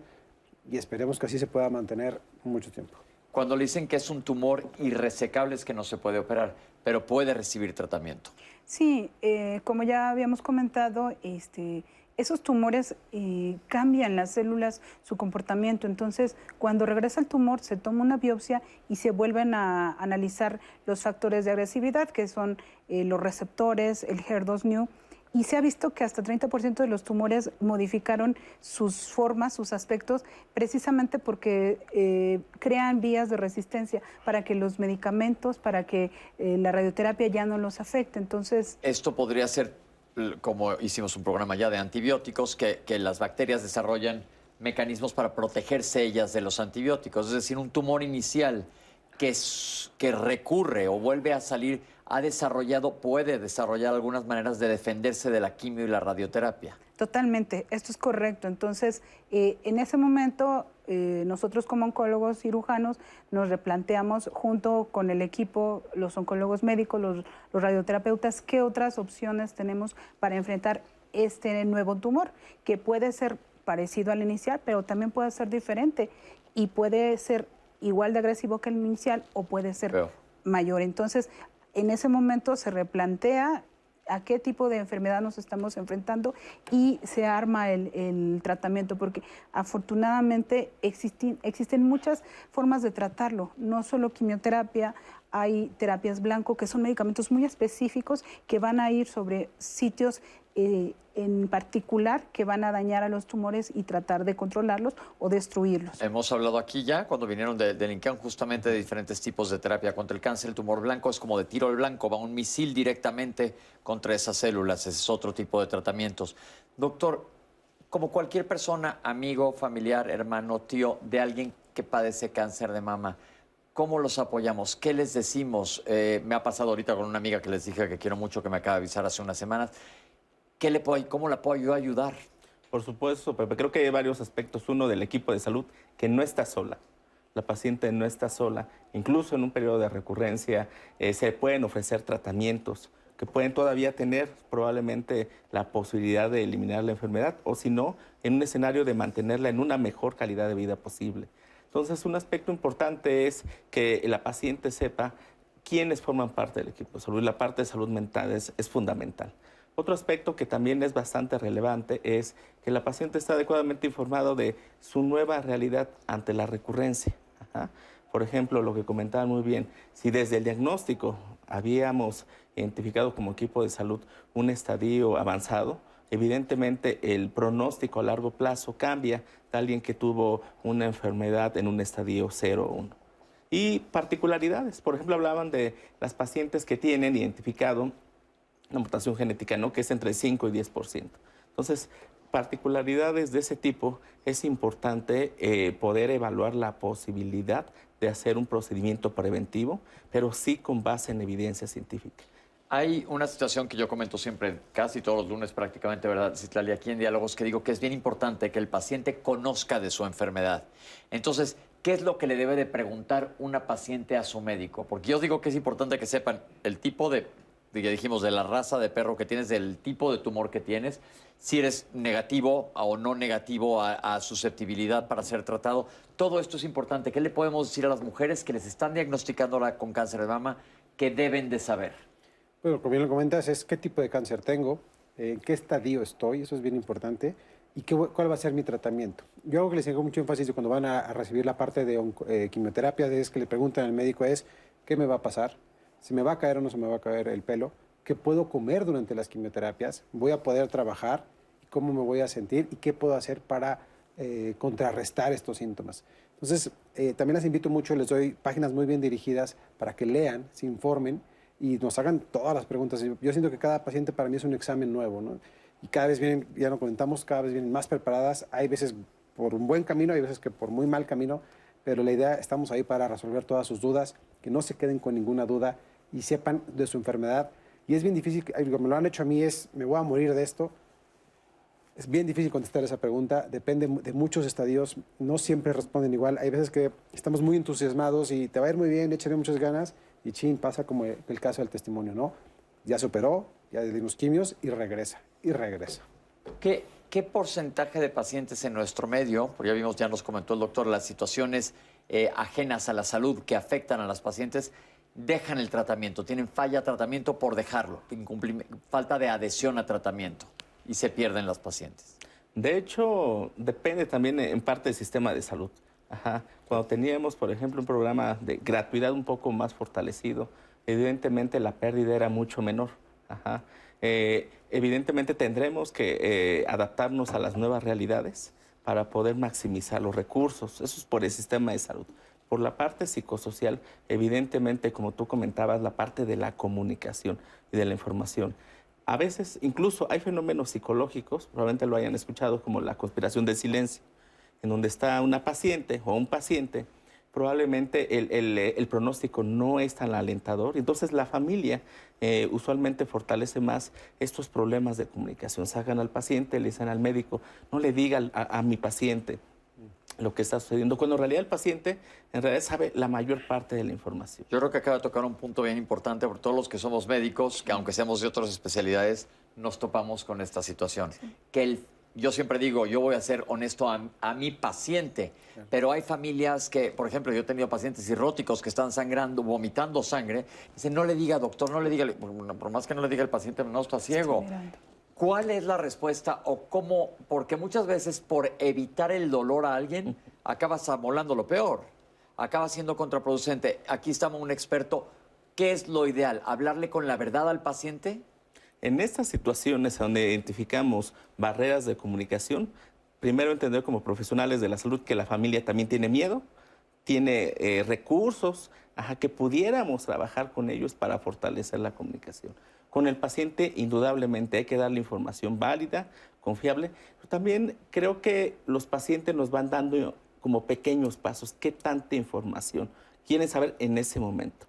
y esperemos que así se pueda mantener mucho tiempo.
Cuando le dicen que es un tumor irresecable es que no se puede operar, pero puede recibir tratamiento.
Sí, eh, como ya habíamos comentado, este, esos tumores eh, cambian las células, su comportamiento. Entonces, cuando regresa el tumor, se toma una biopsia y se vuelven a analizar los factores de agresividad, que son eh, los receptores, el HER2-NEW. Y se ha visto que hasta 30% de los tumores modificaron sus formas, sus aspectos, precisamente porque eh, crean vías de resistencia para que los medicamentos, para que la radioterapia ya no los afecte. Entonces.
Esto podría ser como hicimos un programa ya de antibióticos, que, las bacterias desarrollan mecanismos para protegerse ellas de los antibióticos. Es decir, un tumor inicial que, que recurre o vuelve a salir ha desarrollado, puede desarrollar algunas maneras de defenderse de la quimio y la radioterapia.
Totalmente, esto es correcto. Entonces, eh, en ese momento, eh, nosotros como oncólogos cirujanos nos replanteamos junto con el equipo, los oncólogos médicos, los, los radioterapeutas, qué otras opciones tenemos para enfrentar este nuevo tumor, que puede ser parecido al inicial, pero también puede ser diferente y puede ser igual de agresivo que el inicial o puede ser mayor. Entonces, en ese momento se replantea a qué tipo de enfermedad nos estamos enfrentando y se arma el, tratamiento, porque afortunadamente existen, existen muchas formas de tratarlo, no solo quimioterapia, hay terapias blanco, que son medicamentos muy específicos que van a ir sobre sitios eh, en particular que van a dañar a los tumores y tratar de controlarlos o destruirlos.
Hemos hablado aquí ya, cuando vinieron de, del INCAN, justamente de diferentes tipos de terapia contra el cáncer. El tumor blanco es como de tiro al blanco, va un misil directamente contra esas células. Es otro tipo de tratamientos. Doctor, como cualquier persona, amigo, familiar, hermano, tío de alguien que padece cáncer de mama, ¿Cómo los apoyamos? ¿Qué les decimos? Eh, me ha pasado ahorita con una amiga que les dije que quiero mucho, que me acaba de avisar hace unas semanas. ¿Qué le puedo, ¿Cómo la puedo ayudar?
Por supuesto, Pepe. Creo que hay varios aspectos. Uno, del equipo de salud, que no está sola. La paciente no está sola. Incluso en un periodo de recurrencia eh, se pueden ofrecer tratamientos que pueden todavía tener probablemente la posibilidad de eliminar la enfermedad o si no, en un escenario de mantenerla en una mejor calidad de vida posible. Entonces, un aspecto importante es que la paciente sepa quiénes forman parte del equipo de salud. La parte de salud mental es, fundamental. Otro aspecto que también es bastante relevante es que la paciente está adecuadamente informado de su nueva realidad ante la recurrencia. Por ejemplo, lo que comentaba muy bien, si desde el diagnóstico habíamos identificado como equipo de salud un estadio avanzado, evidentemente el pronóstico a largo plazo cambia de alguien que tuvo una enfermedad en un estadio 0 o 1. Y particularidades, por ejemplo, hablaban de las pacientes que tienen identificado una mutación genética, ¿no? que es entre 5 y 10%. Entonces, particularidades de ese tipo es importante eh, poder evaluar la posibilidad de hacer un procedimiento preventivo, pero sí con base en evidencia científica.
Hay una situación que yo comento siempre, casi todos los lunes prácticamente, ¿verdad, Citlali? Aquí en Diálogos, que digo que es bien importante que el paciente conozca de su enfermedad. Entonces, ¿qué es lo que le debe de preguntar una paciente a su médico? Porque yo digo que es importante que sepan el tipo de, ya dijimos, de la raza de perro que tienes, del tipo de tumor que tienes, si eres negativo o no negativo a, a susceptibilidad para ser tratado. Todo esto es importante. ¿Qué le podemos decir a las mujeres que les están diagnosticando con cáncer de mama que deben de saber?
Bueno, como bien lo comentas, es qué tipo de cáncer tengo, en qué estadio estoy, eso es bien importante, y qué, cuál va a ser mi tratamiento. Yo algo que les hago mucho énfasis cuando van a, recibir la parte de eh, quimioterapia es que le preguntan al médico es, ¿qué me va a pasar? ¿Si me va a caer o no se me va a caer el pelo? ¿Qué puedo comer durante las quimioterapias? ¿Voy a poder trabajar? ¿Cómo me voy a sentir? ¿Y qué puedo hacer para eh, contrarrestar estos síntomas? Entonces, eh, también les invito mucho, les doy páginas muy bien dirigidas para que lean, se informen y nos hagan todas las preguntas. Yo siento que cada paciente para mí es un examen nuevo, ¿no? Y cada vez vienen, ya lo comentamos, cada vez vienen más preparadas. Hay veces por un buen camino, hay veces que por muy mal camino, pero la idea, estamos ahí para resolver todas sus dudas, que no se queden con ninguna duda y sepan de su enfermedad. Y es bien difícil, me lo han hecho a mí, es, me voy a morir de esto. Es bien difícil contestar esa pregunta, depende de muchos estadios, no siempre responden igual. Hay veces que estamos muy entusiasmados y te va a ir muy bien, échale muchas ganas, y chin, pasa como el caso del testimonio, ¿no? Ya se operó, ya le dimos quimios y regresa, y regresa.
¿Qué, ¿Qué porcentaje de pacientes en nuestro medio, porque ya vimos, ya nos comentó el doctor, las situaciones eh, ajenas a la salud que afectan a las pacientes, dejan el tratamiento, tienen falla tratamiento por dejarlo, falta de adhesión a tratamiento y se pierden las pacientes?
De hecho, depende también en parte del sistema de salud. Cuando teníamos, por ejemplo, un programa de gratuidad un poco más fortalecido, evidentemente la pérdida era mucho menor. Eh, evidentemente tendremos que eh, adaptarnos a las nuevas realidades para poder maximizar los recursos. Eso es por el sistema de salud. Por la parte psicosocial, evidentemente, como tú comentabas, la parte de la comunicación y de la información. A veces incluso hay fenómenos psicológicos, probablemente lo hayan escuchado, como la conspiración del silencio en donde está una paciente o un paciente, probablemente el, pronóstico no es tan alentador. Entonces la familia eh, usualmente fortalece más estos problemas de comunicación. Sacan al paciente, le dicen al médico, no le diga a, mi paciente lo que está sucediendo, cuando en realidad el paciente en realidad sabe la mayor parte de la información.
Yo creo que acaba de tocar un punto bien importante por todos los que somos médicos, que aunque seamos de otras especialidades, nos topamos con esta situación. Que el yo siempre digo, yo voy a ser honesto a, a mi paciente, pero hay familias que, por ejemplo, yo he tenido pacientes cirróticos que están sangrando, vomitando sangre, dicen, no le diga, doctor, no le diga, por, por más que no le diga el paciente, no está ciego. ¿Cuál es la respuesta o cómo? Porque muchas veces por evitar el dolor a alguien, acabas amolando lo peor, acaba siendo contraproducente. Aquí estamos un experto. ¿Qué es lo ideal? ¿Hablarle con la verdad al paciente?
En estas situaciones donde identificamos barreras de comunicación, primero entender como profesionales de la salud que la familia también tiene miedo, tiene eh, recursos, ajá, que pudiéramos trabajar con ellos para fortalecer la comunicación. Con el paciente, indudablemente, hay que darle información válida, confiable. También creo que los pacientes nos van dando como pequeños pasos. ¿Qué tanta información quieren saber en ese momento?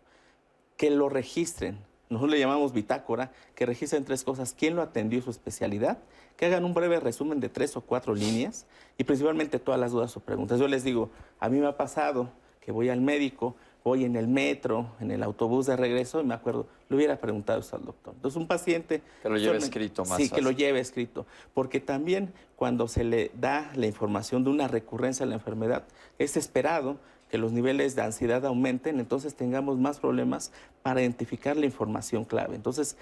Que lo registren. Nosotros le llamamos bitácora, que registren tres cosas. ¿Quién lo atendió, su especialidad? Que hagan un breve resumen de tres o cuatro líneas y principalmente todas las dudas o preguntas. Yo les digo, a mí me ha pasado que voy al médico, voy en el metro, en el autobús de regreso y me acuerdo, le hubiera preguntado eso al doctor. Entonces, un paciente...
Que lo lleve escrito más.
Sí, que lo lleve escrito. Porque también cuando se le da la información de una recurrencia de la enfermedad, es esperado que los niveles de ansiedad aumenten, entonces tengamos más problemas para identificar la información clave. Entonces,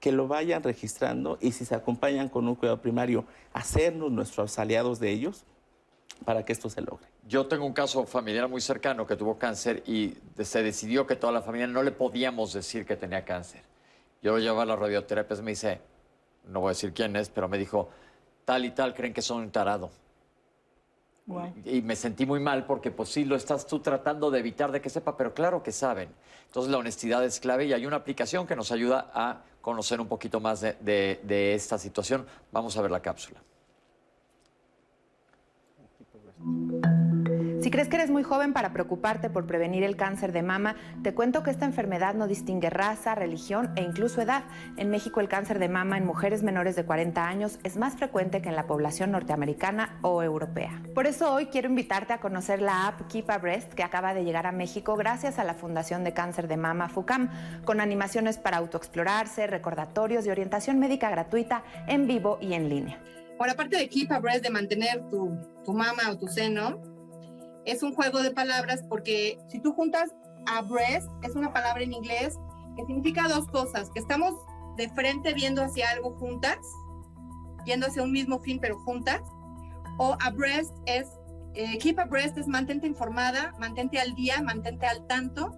que lo vayan registrando y si se acompañan con un cuidado primario, hacernos nuestros aliados de ellos para que esto se logre.
Yo tengo un caso familiar muy cercano que tuvo cáncer y se decidió que toda la familia no le podíamos decir que tenía cáncer. Yo lo llevaba a las radioterapias, me dice, no voy a decir quién es, pero me dijo, tal y tal, creen que soy un tarado. Y me sentí muy mal porque pues sí, lo estás tú tratando de evitar de que sepa, pero claro que saben. Entonces la honestidad es clave y hay una aplicación que nos ayuda a conocer un poquito más de, de- de esta situación. Vamos a ver la cápsula.
Si crees que eres muy joven para preocuparte por prevenir el cáncer de mama, te cuento que esta enfermedad no distingue raza, religión e incluso edad. En México el cáncer de mama en mujeres menores de 40 años es más frecuente que en la población norteamericana o europea. Por eso hoy quiero invitarte a conocer la app Keep a Breast que acaba de llegar a México gracias a la Fundación de Cáncer de Mama FUCAM, con animaciones para autoexplorarse, recordatorios y orientación médica gratuita en vivo y en línea.
Ahora, aparte de keep abreast, de mantener tu, tu mama o tu seno, es un juego de palabras porque si tú juntas abreast, es una palabra en inglés que significa dos cosas, que estamos de frente viendo hacia algo juntas, yendo hacia un mismo fin pero juntas, o abreast es, eh, keep abreast es mantente informada, mantente al día, mantente al tanto.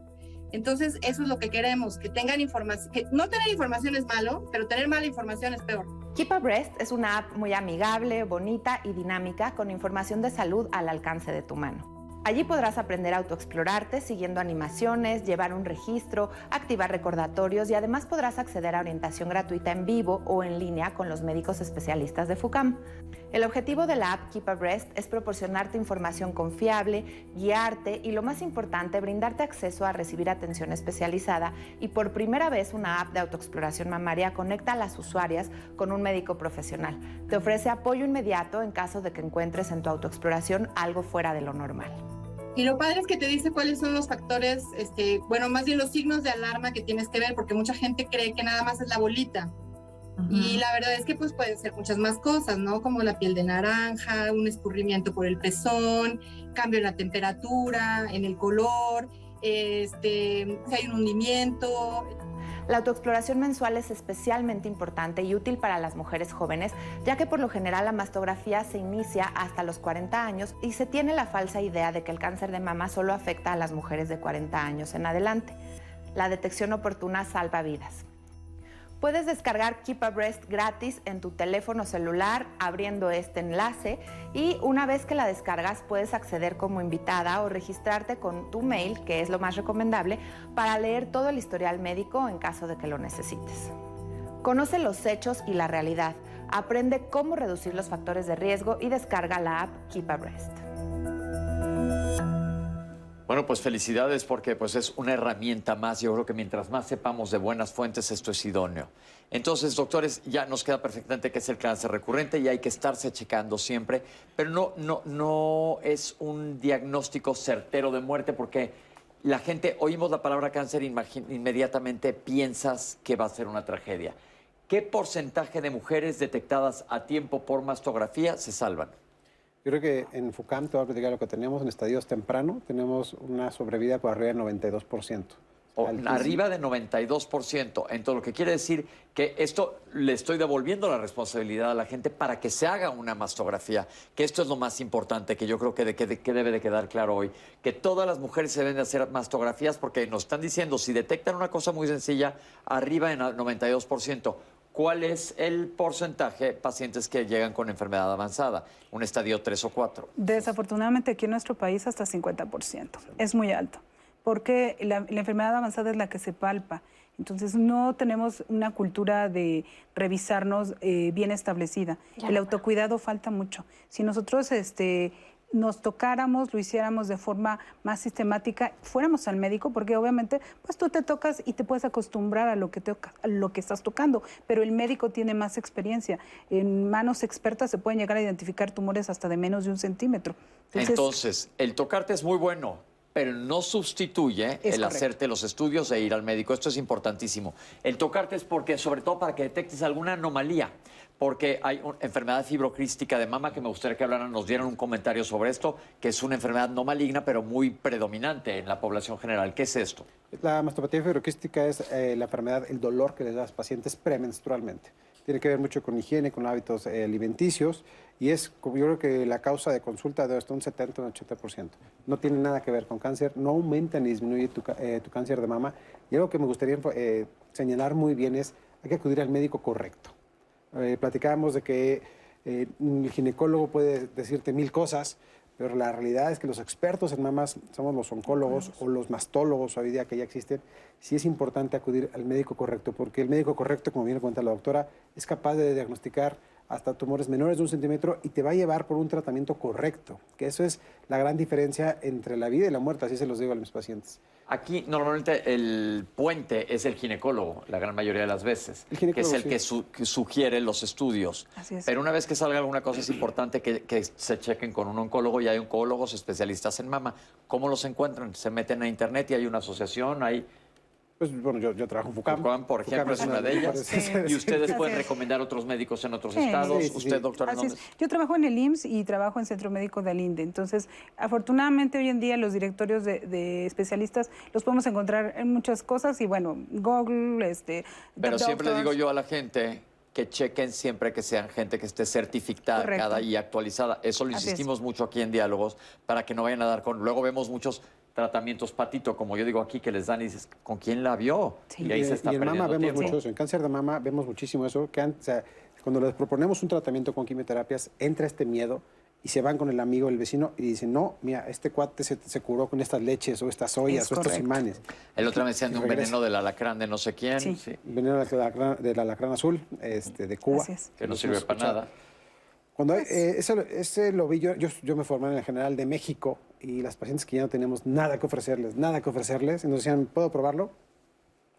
Entonces, eso es lo que queremos, que tengan información, que no tener información es malo, pero tener mala información es peor.
Keep a Breast es una app muy amigable, bonita y dinámica con información de salud al alcance de tu mano. Allí podrás aprender a autoexplorarte siguiendo animaciones, llevar un registro, activar recordatorios y además podrás acceder a orientación gratuita en vivo o en línea con los médicos especialistas de FUCAM. El objetivo de la app Keep a Breast es proporcionarte información confiable, guiarte y lo más importante, brindarte acceso a recibir atención especializada y por primera vez una app de autoexploración mamaria conecta a las usuarias con un médico profesional. Te ofrece apoyo inmediato en caso de que encuentres en tu autoexploración algo fuera de lo normal.
Y lo padre es que te dice cuáles son los factores, este, bueno, más bien los signos de alarma que tienes que ver, porque mucha gente cree que nada más es la bolita. Y la verdad es que pues pueden ser muchas más cosas, ¿no? Como la piel de naranja, un escurrimiento por el pezón, cambio en la temperatura, en el color, este, si hay un hundimiento,
La autoexploración mensual es especialmente importante y útil para las mujeres jóvenes, ya que por lo general la mastografía se inicia hasta los 40 años y se tiene la falsa idea de que el cáncer de mama solo afecta a las mujeres de 40 años en adelante. La detección oportuna salva vidas. Puedes descargar Keep a Breast gratis en tu teléfono celular abriendo este enlace y una vez que la descargas puedes acceder como invitada o registrarte con tu mail, que es lo más recomendable, para leer todo el historial médico en caso de que lo necesites. Conoce los hechos y la realidad, aprende cómo reducir los factores de riesgo y descarga la app Keep a Breast.
Bueno, pues felicidades porque pues es una herramienta más. Yo creo que mientras más sepamos de buenas fuentes, esto es idóneo. Entonces, doctores, ya nos queda perfectamente que es el cáncer recurrente y hay que estarse checando siempre, pero no, no, no es un diagnóstico certero de muerte porque la gente, oímos la palabra cáncer, inmediatamente piensas que va a ser una tragedia. ¿qué porcentaje de mujeres detectadas a tiempo por mastografía se salvan?
Yo creo que en FUCAM, te voy a platicar lo que tenemos en estadios temprano, tenemos una sobrevida por arriba del 92%.
O arriba de 92%. Entonces, lo que quiere decir que esto le estoy devolviendo la responsabilidad a la gente para que se haga una mastografía, que esto es lo más importante, que yo creo que, de, que, que debe de quedar claro hoy, que todas las mujeres se deben de hacer mastografías porque nos están diciendo, si detectan una cosa muy sencilla, arriba en 92%. ¿Cuál es el porcentaje de pacientes que llegan con enfermedad avanzada? ¿Un estadio 3 o 4?
Desafortunadamente aquí en nuestro país hasta 50%. Es muy alto porque la, enfermedad avanzada es la que se palpa. Entonces no tenemos una cultura de revisarnos eh, bien establecida. El autocuidado falta mucho. Si nosotros este, nos tocáramos, lo hiciéramos de forma más sistemática, fuéramos al médico, porque obviamente pues tú te tocas y te puedes acostumbrar a lo que, te, a lo que estás tocando, pero el médico tiene más experiencia. En manos expertas se pueden llegar a identificar tumores hasta de menos de un centímetro.
Entonces el tocarte es muy bueno, pero no sustituye el hacerte los estudios e ir al médico. Esto es importantísimo. El tocarte es porque, sobre todo para que detectes alguna anomalía, porque hay enfermedad fibrocrística de mama que me gustaría que hablaran, nos dieran un comentario sobre esto, que es una enfermedad no maligna, pero muy predominante en la población general. ¿Qué es esto?
La mastopatía fibrocrística es eh, la enfermedad, el dolor que les da a los pacientes premenstrualmente. Tiene que ver mucho con higiene, con hábitos eh, alimenticios y es, yo creo que la causa de consulta de hasta un 70 o un 80%. No tiene nada que ver con cáncer, no aumenta ni disminuye tu, eh, cáncer de mama. Y algo que me gustaría eh, señalar muy bien es, hay que acudir al médico correcto. Eh, platicábamos de que el ginecólogo puede decirte mil cosas, pero la realidad es que los expertos en mamas somos los oncólogos o los mastólogos hoy día que ya existen. Sí es importante acudir al médico correcto, porque el médico correcto, como bien cuenta la doctora, es capaz de diagnosticar hasta tumores menores de un centímetro y te va a llevar por un tratamiento correcto, que eso es la gran diferencia entre la vida y la muerte, así se los digo a mis pacientes.
Aquí normalmente el puente es el ginecólogo, la gran mayoría de las veces, que es el que, sugiere los estudios. Pero una vez que salga alguna cosa es importante que, que, se chequen con un oncólogo y hay oncólogos especialistas en mama. ¿Cómo los encuentran? Se meten a internet y hay una asociación, hay
pues bueno, yo, yo trabajo en FUCAM.
FUCAM, por ejemplo, es una de ellas. Y ustedes pueden recomendar otros médicos en otros estados. Usted, doctor,
Yo trabajo en el IMSS y trabajo en Centro Médico de Alinde. Entonces, afortunadamente hoy en día los directorios de, especialistas los podemos encontrar en muchas cosas y bueno, Google, este.
Pero siempre le digo yo a la gente que chequen siempre que sean gente que esté certificada y actualizada. Eso lo insistimos mucho aquí en Diálogos para que no vayan a dar con. Luego vemos muchos tratamientos patito, como yo digo aquí, que les dan y dices, ¿con quién la vio?
Y ahí se está y en mama vemos mucho eso, en cáncer de mama vemos muchísimo eso, que cuando les proponemos un tratamiento con quimioterapias, entra este miedo y se van con el amigo, el vecino, y dicen, no, mira, este cuate se, curó con estas leches o estas ollas o estos imanes.
El otro me decían de un veneno del alacrán de no sé quién. Sí.
Veneno del alacrán, azul, este, de Cuba.
Que no sirve para nada.
Cuando eh, ese, lo vi yo, yo, me formé en el General de México y las pacientes que ya no tenemos nada que ofrecerles, nada que ofrecerles, y nos decían, ¿puedo probarlo?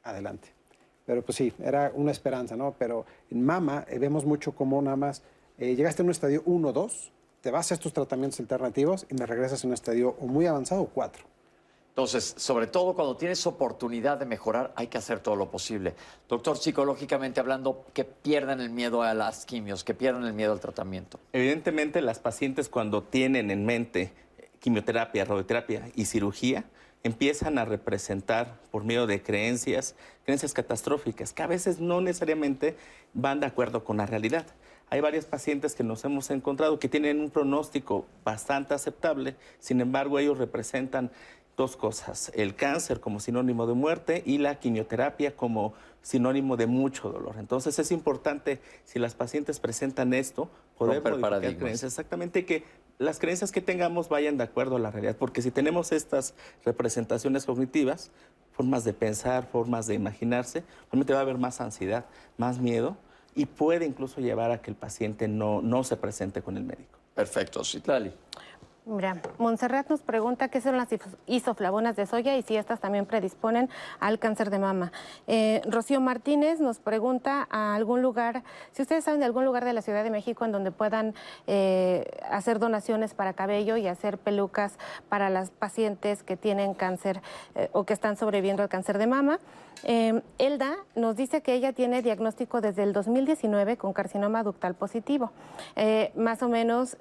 Adelante. Pero pues sí, era una esperanza, ¿no? Pero en mama eh, vemos mucho como nada más eh, llegaste a un estadio 1 o 2, te vas a estos tratamientos alternativos y me regresas a un estadio o muy avanzado o 4.
Entonces, sobre todo cuando tienes oportunidad de mejorar, hay que hacer todo lo posible. Doctor, psicológicamente hablando, que pierdan el miedo a las quimios, que pierdan el miedo al tratamiento.
Evidentemente, las pacientes cuando tienen en mente quimioterapia, radioterapia y cirugía, empiezan a representar por medio de creencias, creencias catastróficas, que a veces no necesariamente van de acuerdo con la realidad. Hay varias pacientes que nos hemos encontrado que tienen un pronóstico bastante aceptable, sin embargo ellos representan dos cosas, el cáncer como sinónimo de muerte y la quimioterapia como sinónimo de mucho dolor. Entonces es importante, si las pacientes presentan esto, poder modificar creencias. Exactamente, que las creencias que tengamos vayan de acuerdo a la realidad, porque si tenemos estas representaciones cognitivas, formas de pensar, formas de imaginarse, realmente va a haber más ansiedad, más miedo y puede incluso llevar a que el paciente no, no se presente con el médico.
Perfecto, Citlali.
Mira, Montserrat nos pregunta qué son las isoflavonas de soya y si estas también predisponen al cáncer de mama. Eh, Rocío Martínez nos pregunta a algún lugar, si ustedes saben de algún lugar de la Ciudad de México en donde puedan eh, hacer donaciones para cabello y hacer pelucas para las pacientes que tienen cáncer eh, o que están sobreviviendo al cáncer de mama. Elda nos dice que ella tiene diagnóstico desde el 2019 con carcinoma ductal positivo. más o menos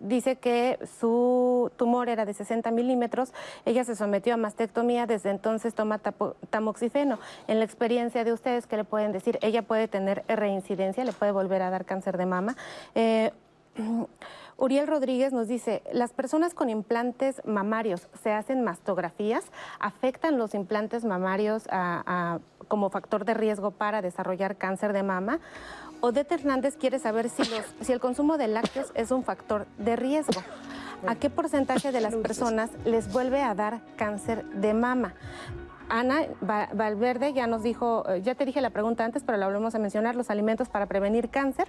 dice que su tumor era de 60 milímetros, ella se sometió a mastectomía, desde entonces toma tamoxifeno. En la experiencia de ustedes, ¿qué le pueden decir? Ella puede tener reincidencia, le puede volver a dar cáncer de mama. Uriel Rodríguez nos dice, las personas con implantes mamarios se hacen mastografías, afectan los implantes mamarios como factor de riesgo para desarrollar cáncer de mama. Odette Hernández quiere saber si, si el consumo de lácteos es un factor de riesgo. ¿A qué porcentaje de las personas les vuelve a dar cáncer de mama? Ana Valverde ya nos dijo, eh, ya te dije la pregunta antes, pero la volvemos a mencionar, los alimentos para prevenir cáncer.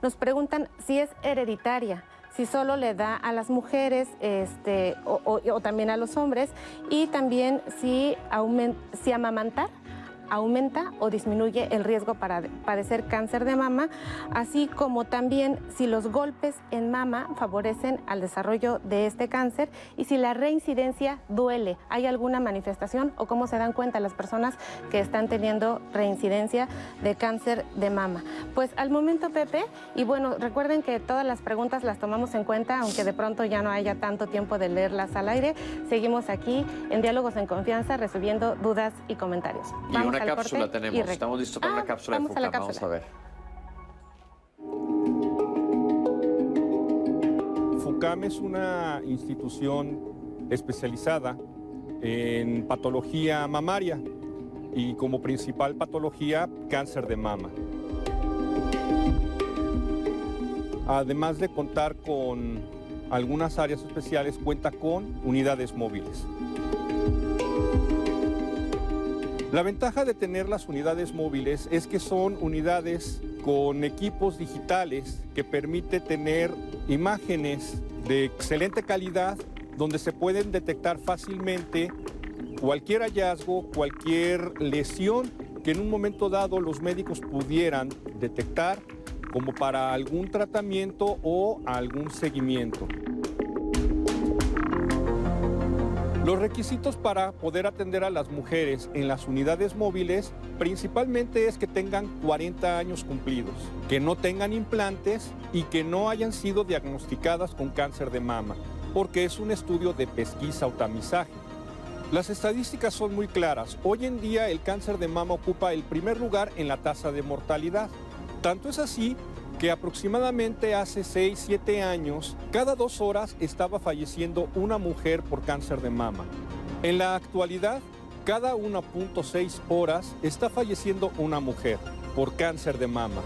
Nos preguntan si es hereditaria, si solo le da a las mujeres este, o, también a los hombres, y también si, si amamantar aumenta o disminuye el riesgo para padecer cáncer de mama, así como también si los golpes en mama favorecen al desarrollo de este cáncer y si la reincidencia duele. ¿Hay alguna manifestación o cómo se dan cuenta las personas que están teniendo reincidencia de cáncer de mama? Pues al momento, Pepe, y bueno, recuerden que todas las preguntas las tomamos en cuenta, aunque de pronto ya no haya tanto tiempo de leerlas al aire. Seguimos aquí en Diálogos en Confianza recibiendo dudas y comentarios.
Vamos una cápsula tenemos. Estamos listos para una ah, cápsula de FUCAM. Vamos a ver.
FUCAM es una institución especializada en patología mamaria y como principal patología cáncer de mama. Además de contar con algunas áreas especiales, cuenta con unidades móviles. La ventaja de tener las unidades móviles es que son unidades con equipos digitales que permite tener imágenes de excelente calidad donde se pueden detectar fácilmente cualquier hallazgo, cualquier lesión que en un momento dado los médicos pudieran detectar como para algún tratamiento o algún seguimiento. Los requisitos para poder atender a las mujeres en las unidades móviles principalmente es que tengan 40 años cumplidos, que no tengan implantes y que no hayan sido diagnosticadas con cáncer de mama, porque es un estudio de pesquisa o tamizaje. Las estadísticas son muy claras. Hoy en día el cáncer de mama ocupa el primer lugar en la tasa de mortalidad. Tanto es así que aproximadamente hace 6, 7 años, cada dos horas estaba falleciendo una mujer por cáncer de mama. En la actualidad, cada 1.6 horas está falleciendo una mujer por cáncer de mama.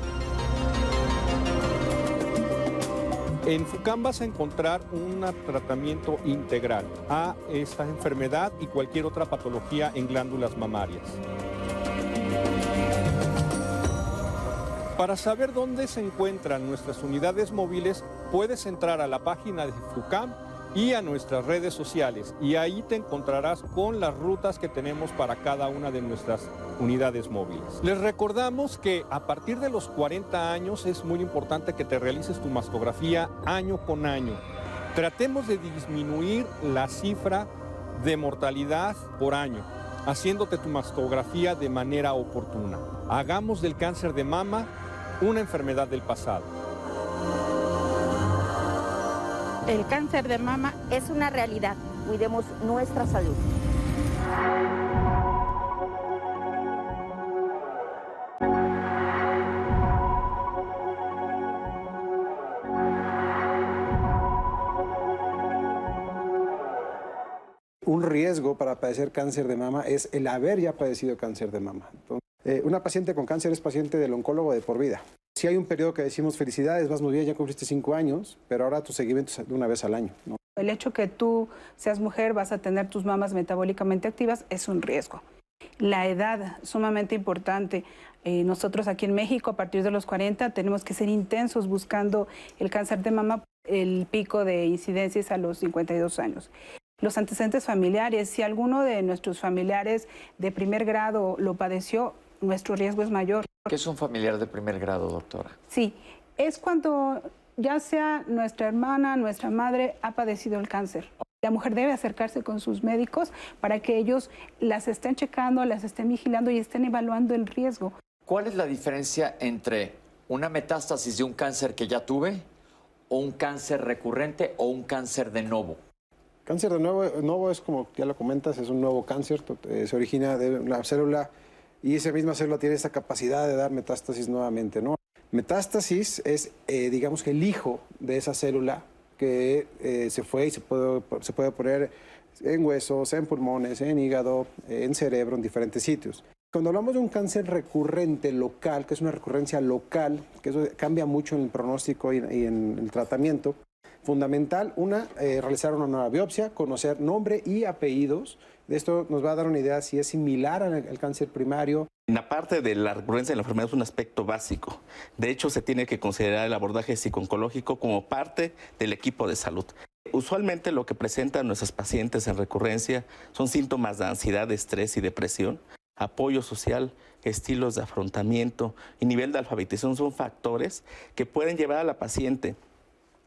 En FUCAM vas a encontrar un tratamiento integral a esta enfermedad y cualquier otra patología en glándulas mamarias. Para saber dónde se encuentran nuestras unidades móviles, puedes entrar a la página de FUCAM y a nuestras redes sociales y ahí te encontrarás con las rutas que tenemos para cada una de nuestras unidades móviles. Les recordamos que a partir de los 40 años es muy importante que te realices tu mastografía año con año. Tratemos de disminuir la cifra de mortalidad por año, haciéndote tu mastografía de manera oportuna. Hagamos del cáncer de mama una enfermedad del pasado.
El cáncer de mama es una realidad. Cuidemos nuestra salud.
Un riesgo para padecer cáncer de mama es el haber ya padecido cáncer de mama. Eh, una paciente con cáncer es paciente del oncólogo de por vida. Si hay un periodo que decimos felicidades, vas muy bien, ya cumpliste cinco años, pero ahora tu seguimiento es de una vez al año.
El hecho que tú seas mujer, vas a tener tus mamas metabólicamente activas, es un riesgo. La edad, sumamente importante. Eh, nosotros aquí en México, a partir de los 40, tenemos que ser intensos buscando el cáncer de mama. el pico de incidencias a los 52 años. Los antecedentes familiares, si alguno de nuestros familiares de primer grado lo padeció, nuestro riesgo es mayor.
¿Qué es un familiar de primer grado, doctora?
Sí, es cuando ya sea nuestra hermana, nuestra madre ha padecido el cáncer. La mujer debe acercarse con sus médicos para que ellos las estén checando, las estén vigilando y estén evaluando el riesgo.
¿Cuál es la diferencia entre una metástasis de un cáncer que ya tuve o un cáncer recurrente o un cáncer de nuevo?
Cáncer de nuevo, nuevo es como ya lo comentas, es un nuevo cáncer, eh, se origina de una célula y esa misma célula tiene esa capacidad de dar metástasis nuevamente, ¿no? Metástasis es, eh, digamos que el hijo de esa célula que eh, se fue y se puede, se puede poner en huesos, en pulmones, en hígado, en cerebro, en diferentes sitios. Cuando hablamos de un cáncer recurrente local, que es una recurrencia local, que eso cambia mucho en el pronóstico y, en el tratamiento, fundamental, una, eh, realizar una nueva biopsia, conocer nombre y apellidos. Esto nos va a dar una idea si es similar al cáncer primario,
la parte de la recurrencia de la enfermedad es un aspecto básico. De hecho, se tiene que considerar el abordaje psicooncológico como parte del equipo de salud. Usualmente lo que presentan nuestros pacientes en recurrencia son síntomas de ansiedad, estrés y depresión, apoyo social, estilos de afrontamiento y nivel de alfabetización son factores que pueden llevar a la paciente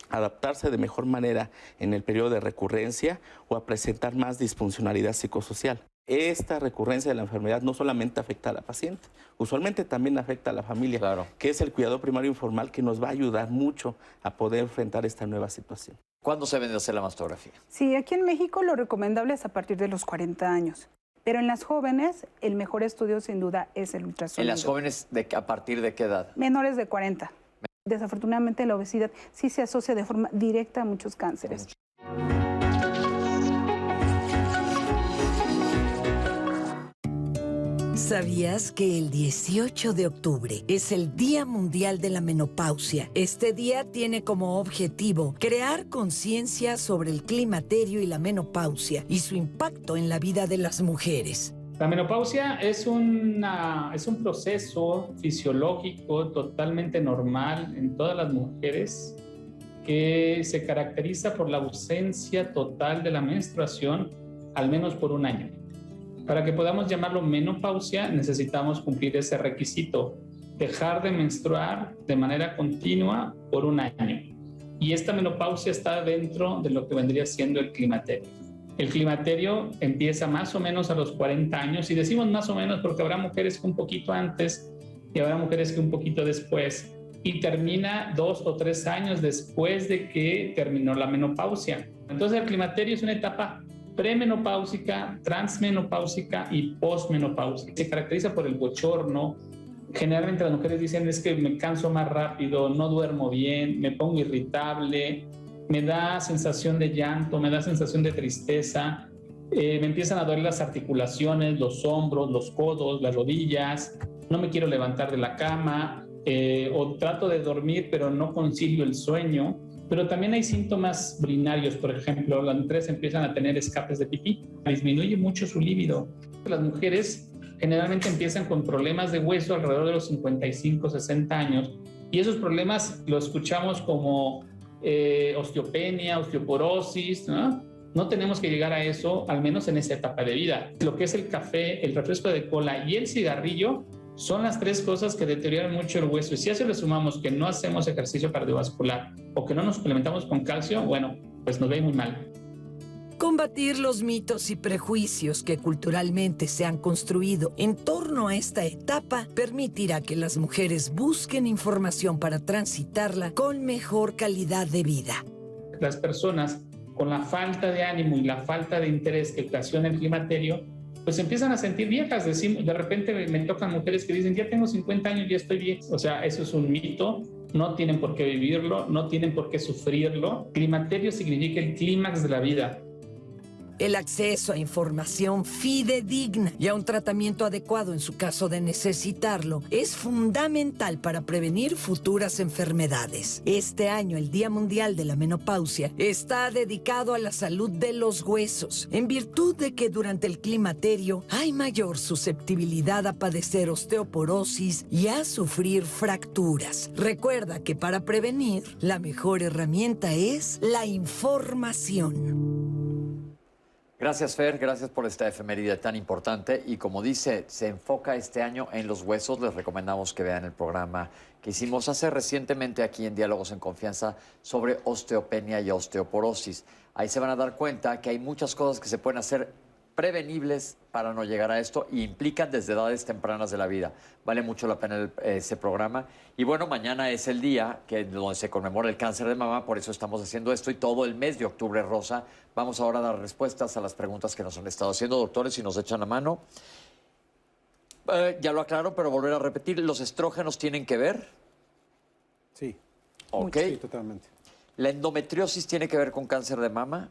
adaptarse de mejor manera en el periodo de recurrencia o a presentar más disfuncionalidad psicosocial esta recurrencia de la enfermedad no solamente afecta a la paciente, usualmente también afecta a la familia, que es el cuidado primario informal que nos va a ayudar mucho a poder enfrentar esta nueva situación.
¿Cuándo se debe hacer la mastografía?
Sí, aquí en México lo recomendable es a partir de los 40 años. Pero en las jóvenes, el mejor estudio sin duda es el ultrasonido.
¿En las jóvenes de, a partir de qué edad?
Menores de 40. Desafortunadamente la obesidad sí se asocia de forma directa a muchos cánceres.
¿Sabías que el 18 de octubre es el Día Mundial de la Menopausia? Este día tiene como objetivo crear conciencia sobre el climaterio y la menopausia y su impacto en la vida de las mujeres.
La menopausia es, una, es un proceso fisiológico totalmente normal en todas las mujeres que se caracteriza por la ausencia total de la menstruación al menos por un año. Para que podamos llamarlo menopausia, necesitamos cumplir ese requisito, dejar de menstruar de manera continua por un año. Y esta menopausia está dentro de lo que vendría siendo el climaterio. El climaterio empieza más o menos a los 40 años y decimos más o menos porque habrá mujeres que un poquito antes y habrá mujeres que un poquito después y termina dos o tres años después de que terminó la menopausia. Entonces el climaterio es una etapa premenopáusica, transmenopáusica y posmenopáusica. Se caracteriza por el bochorno. Generalmente las mujeres dicen es que me canso más rápido, no duermo bien, me pongo irritable, me da sensación de llanto, me da sensación de tristeza, eh, me empiezan a doler las articulaciones, los hombros, los codos, las rodillas, no me quiero levantar de la cama eh, o trato de dormir pero no concilio el sueño. Pero también hay síntomas urinarios, por ejemplo, las mujeres empiezan a tener escapes de pipí, disminuye mucho su líbido. Las mujeres generalmente empiezan con problemas de hueso alrededor de los 55, 60 años y esos problemas los escuchamos como eh, osteopenia, osteoporosis, ¿no? Tenemos que llegar a eso, al menos en esa etapa de vida. Lo que es el café, el refresco de cola y el cigarrillo son las tres cosas que deterioran mucho el hueso. Y si a eso le sumamos que no hacemos ejercicio cardiovascular o que no nos suplementamos con calcio, bueno, pues nos ve muy mal.
Combatir los mitos y prejuicios que culturalmente se han construido en torno a esta etapa permitirá que las mujeres busquen información para transitarla con mejor calidad de vida.
Las personas con la falta de ánimo y la falta de interés que ocasiona el climaterio pues empiezan a sentir viejas. De repente me tocan mujeres que dicen, ya tengo 50 años, ya estoy bien. O sea, eso es un mito. No tienen por qué vivirlo, no tienen por qué sufrirlo. Climaterio significa el clímax de la vida.
El acceso a información fidedigna y a un tratamiento adecuado en su caso de necesitarlo es fundamental para prevenir futuras enfermedades. Este año, el Día Mundial de la Menopausia está dedicado a la salud de los huesos, en virtud de que durante el climaterio hay mayor susceptibilidad a padecer osteoporosis y a sufrir fracturas. Recuerda que para prevenir, la mejor herramienta es la información.
Gracias, Fer. Gracias por esta efeméride tan importante. Y como dice, se enfoca este año en los huesos. Les recomendamos que vean el programa que hicimos hace recientemente aquí en Diálogos en Confianza sobre osteopenia y osteoporosis. Ahí se van a dar cuenta que hay muchas cosas que se pueden hacer prevenibles para no llegar a esto y implican desde edades tempranas de la vida. Vale mucho la pena el- ese programa. Y bueno, mañana es el día que, donde se conmemora el cáncer de mama, por eso estamos haciendo esto y todo el mes de octubre rosa. Vamos ahora a dar respuestas a las preguntas que nos han estado haciendo, doctores, si nos echan la mano. Eh, ya lo aclaro, pero volver a repetir, ¿los estrógenos tienen que ver?
Sí.
Ok.
Sí, totalmente.
¿La endometriosis tiene que ver con cáncer de mama?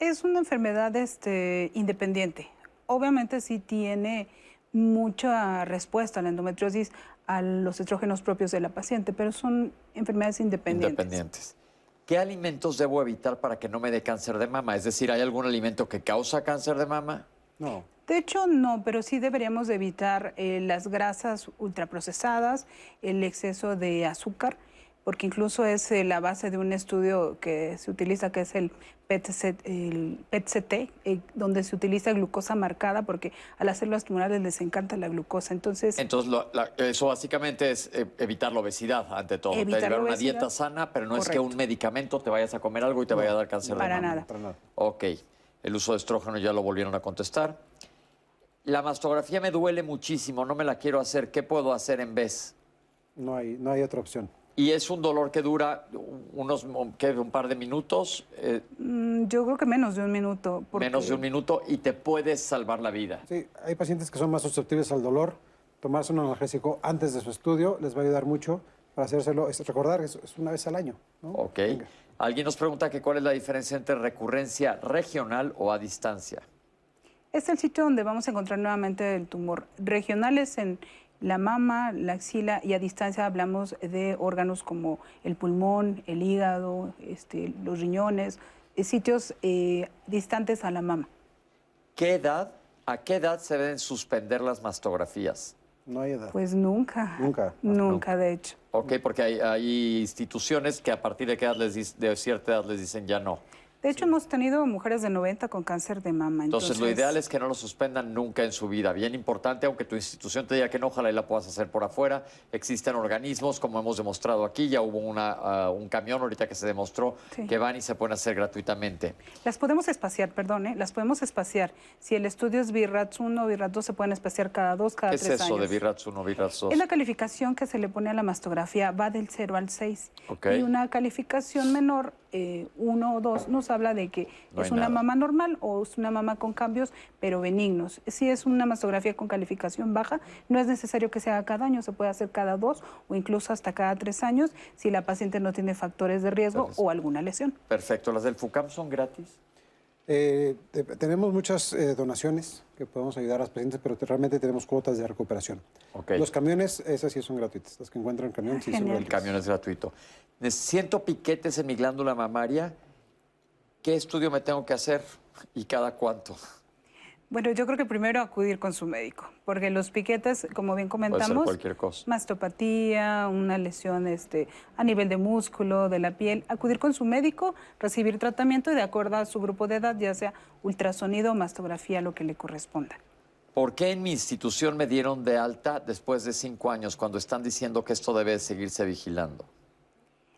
Es una enfermedad este, independiente. Obviamente sí tiene mucha respuesta la endometriosis a los estrógenos propios de la paciente, pero son enfermedades independientes.
Independientes. ¿Qué alimentos debo evitar para que no me dé cáncer de mama? Es decir, ¿hay algún alimento que causa cáncer de mama?
No.
De hecho, no, pero sí deberíamos de evitar eh, las grasas ultraprocesadas, el exceso de azúcar, porque incluso es eh, la base de un estudio que se utiliza, que es el PET-CT, eh, donde se utiliza glucosa marcada, porque a las células tumorales les encanta la glucosa. Entonces,
Entonces, lo- la- eso básicamente es eh, evitar la obesidad, ante todo.
Evitar la
llevar una dieta sana, pero no es que un medicamento te vayas a comer algo y te vaya a dar cáncer
para
de mama.
nada.
Para nada.
Ok. El uso de estrógeno ya lo volvieron a contestar. La mastografía me duele muchísimo, no me la quiero hacer. ¿Qué puedo hacer en vez?
No hay, no hay otra opción.
Y es un dolor que dura unos ¿qué? un par de minutos, eh,
mm, yo creo que menos de un minuto. porque-
menos de un minuto, y te puedes salvar la vida.
Sí, hay pacientes que son más susceptibles al dolor. Tomarse un analgésico antes de su estudio les va a ayudar mucho para hacérselo. Es recordar, es, es una vez al año. ¿no?
Ok. Alguien nos pregunta que cuál es la diferencia entre recurrencia regional o a distancia.
Es el sitio donde vamos a encontrar nuevamente el tumor. Regionales en la mama, la axila y a distancia hablamos de órganos como el pulmón, el hígado, este, los riñones, eh, sitios eh, distantes a la mama.
¿Qué edad, a qué edad se deben suspender las mastografías?
No hay edad.
Pues nunca.
Nunca.
Nunca, de hecho.
Ok, porque hay, hay instituciones que a partir de, qué edad les de cierta edad les dicen ya no.
De hecho, hemos tenido mujeres de 90 con cáncer de mama.
Entonces, lo ideal es que no lo suspendan nunca en su vida. Bien importante, aunque tu institución te diga que no, ojalá y la puedas hacer por afuera. Existen organismos, como hemos demostrado aquí, ya hubo una, ah, un camión ahorita que se demostró
Sí.
que van y se pueden hacer gratuitamente.
Las podemos espaciar, perdón, ¿eh? las podemos espaciar. Si el estudio es BIRATS 1 o BIRATS 2, se pueden espaciar cada dos, cada
¿Qué es
tres
eso
años.
de VIRATS 1, VIRATS 2?
Es la calificación que se le pone a la mastografía, va del 0 al 6.
Ok.
Y una calificación menor, 1 o 2, nos habla de que
No
es una
nada.
mama normal o es una mama con cambios, pero benignos. Si es una mastografía con calificación baja, no es necesario que se haga cada año, se puede hacer cada dos o incluso hasta cada tres años si la paciente no tiene factores de riesgo o alguna lesión.
Perfecto. ¿Las del FUCAM son gratis?
Eh, te- tenemos muchas eh, donaciones que podemos ayudar a las pacientes, pero te- realmente tenemos cuotas de recuperación. Los camiones, esas sí son gratuitas. Las que encuentran en camión sí son
El
gratuitas.
camión es gratuito. Siento piquetes en mi glándula mamaria. ¿Qué estudio me tengo que hacer y cada cuánto?
Bueno, yo creo que primero acudir con su médico, porque los piquetes, como bien comentamos,
cualquier cosa.
mastopatía, una lesión este, a nivel de músculo, de la piel, acudir con su médico, recibir tratamiento y de acuerdo a su grupo de edad, ya sea ultrasonido o mastografía, lo que le corresponda.
¿Por qué en mi institución me dieron de alta después de cinco años cuando están diciendo que esto debe seguirse vigilando?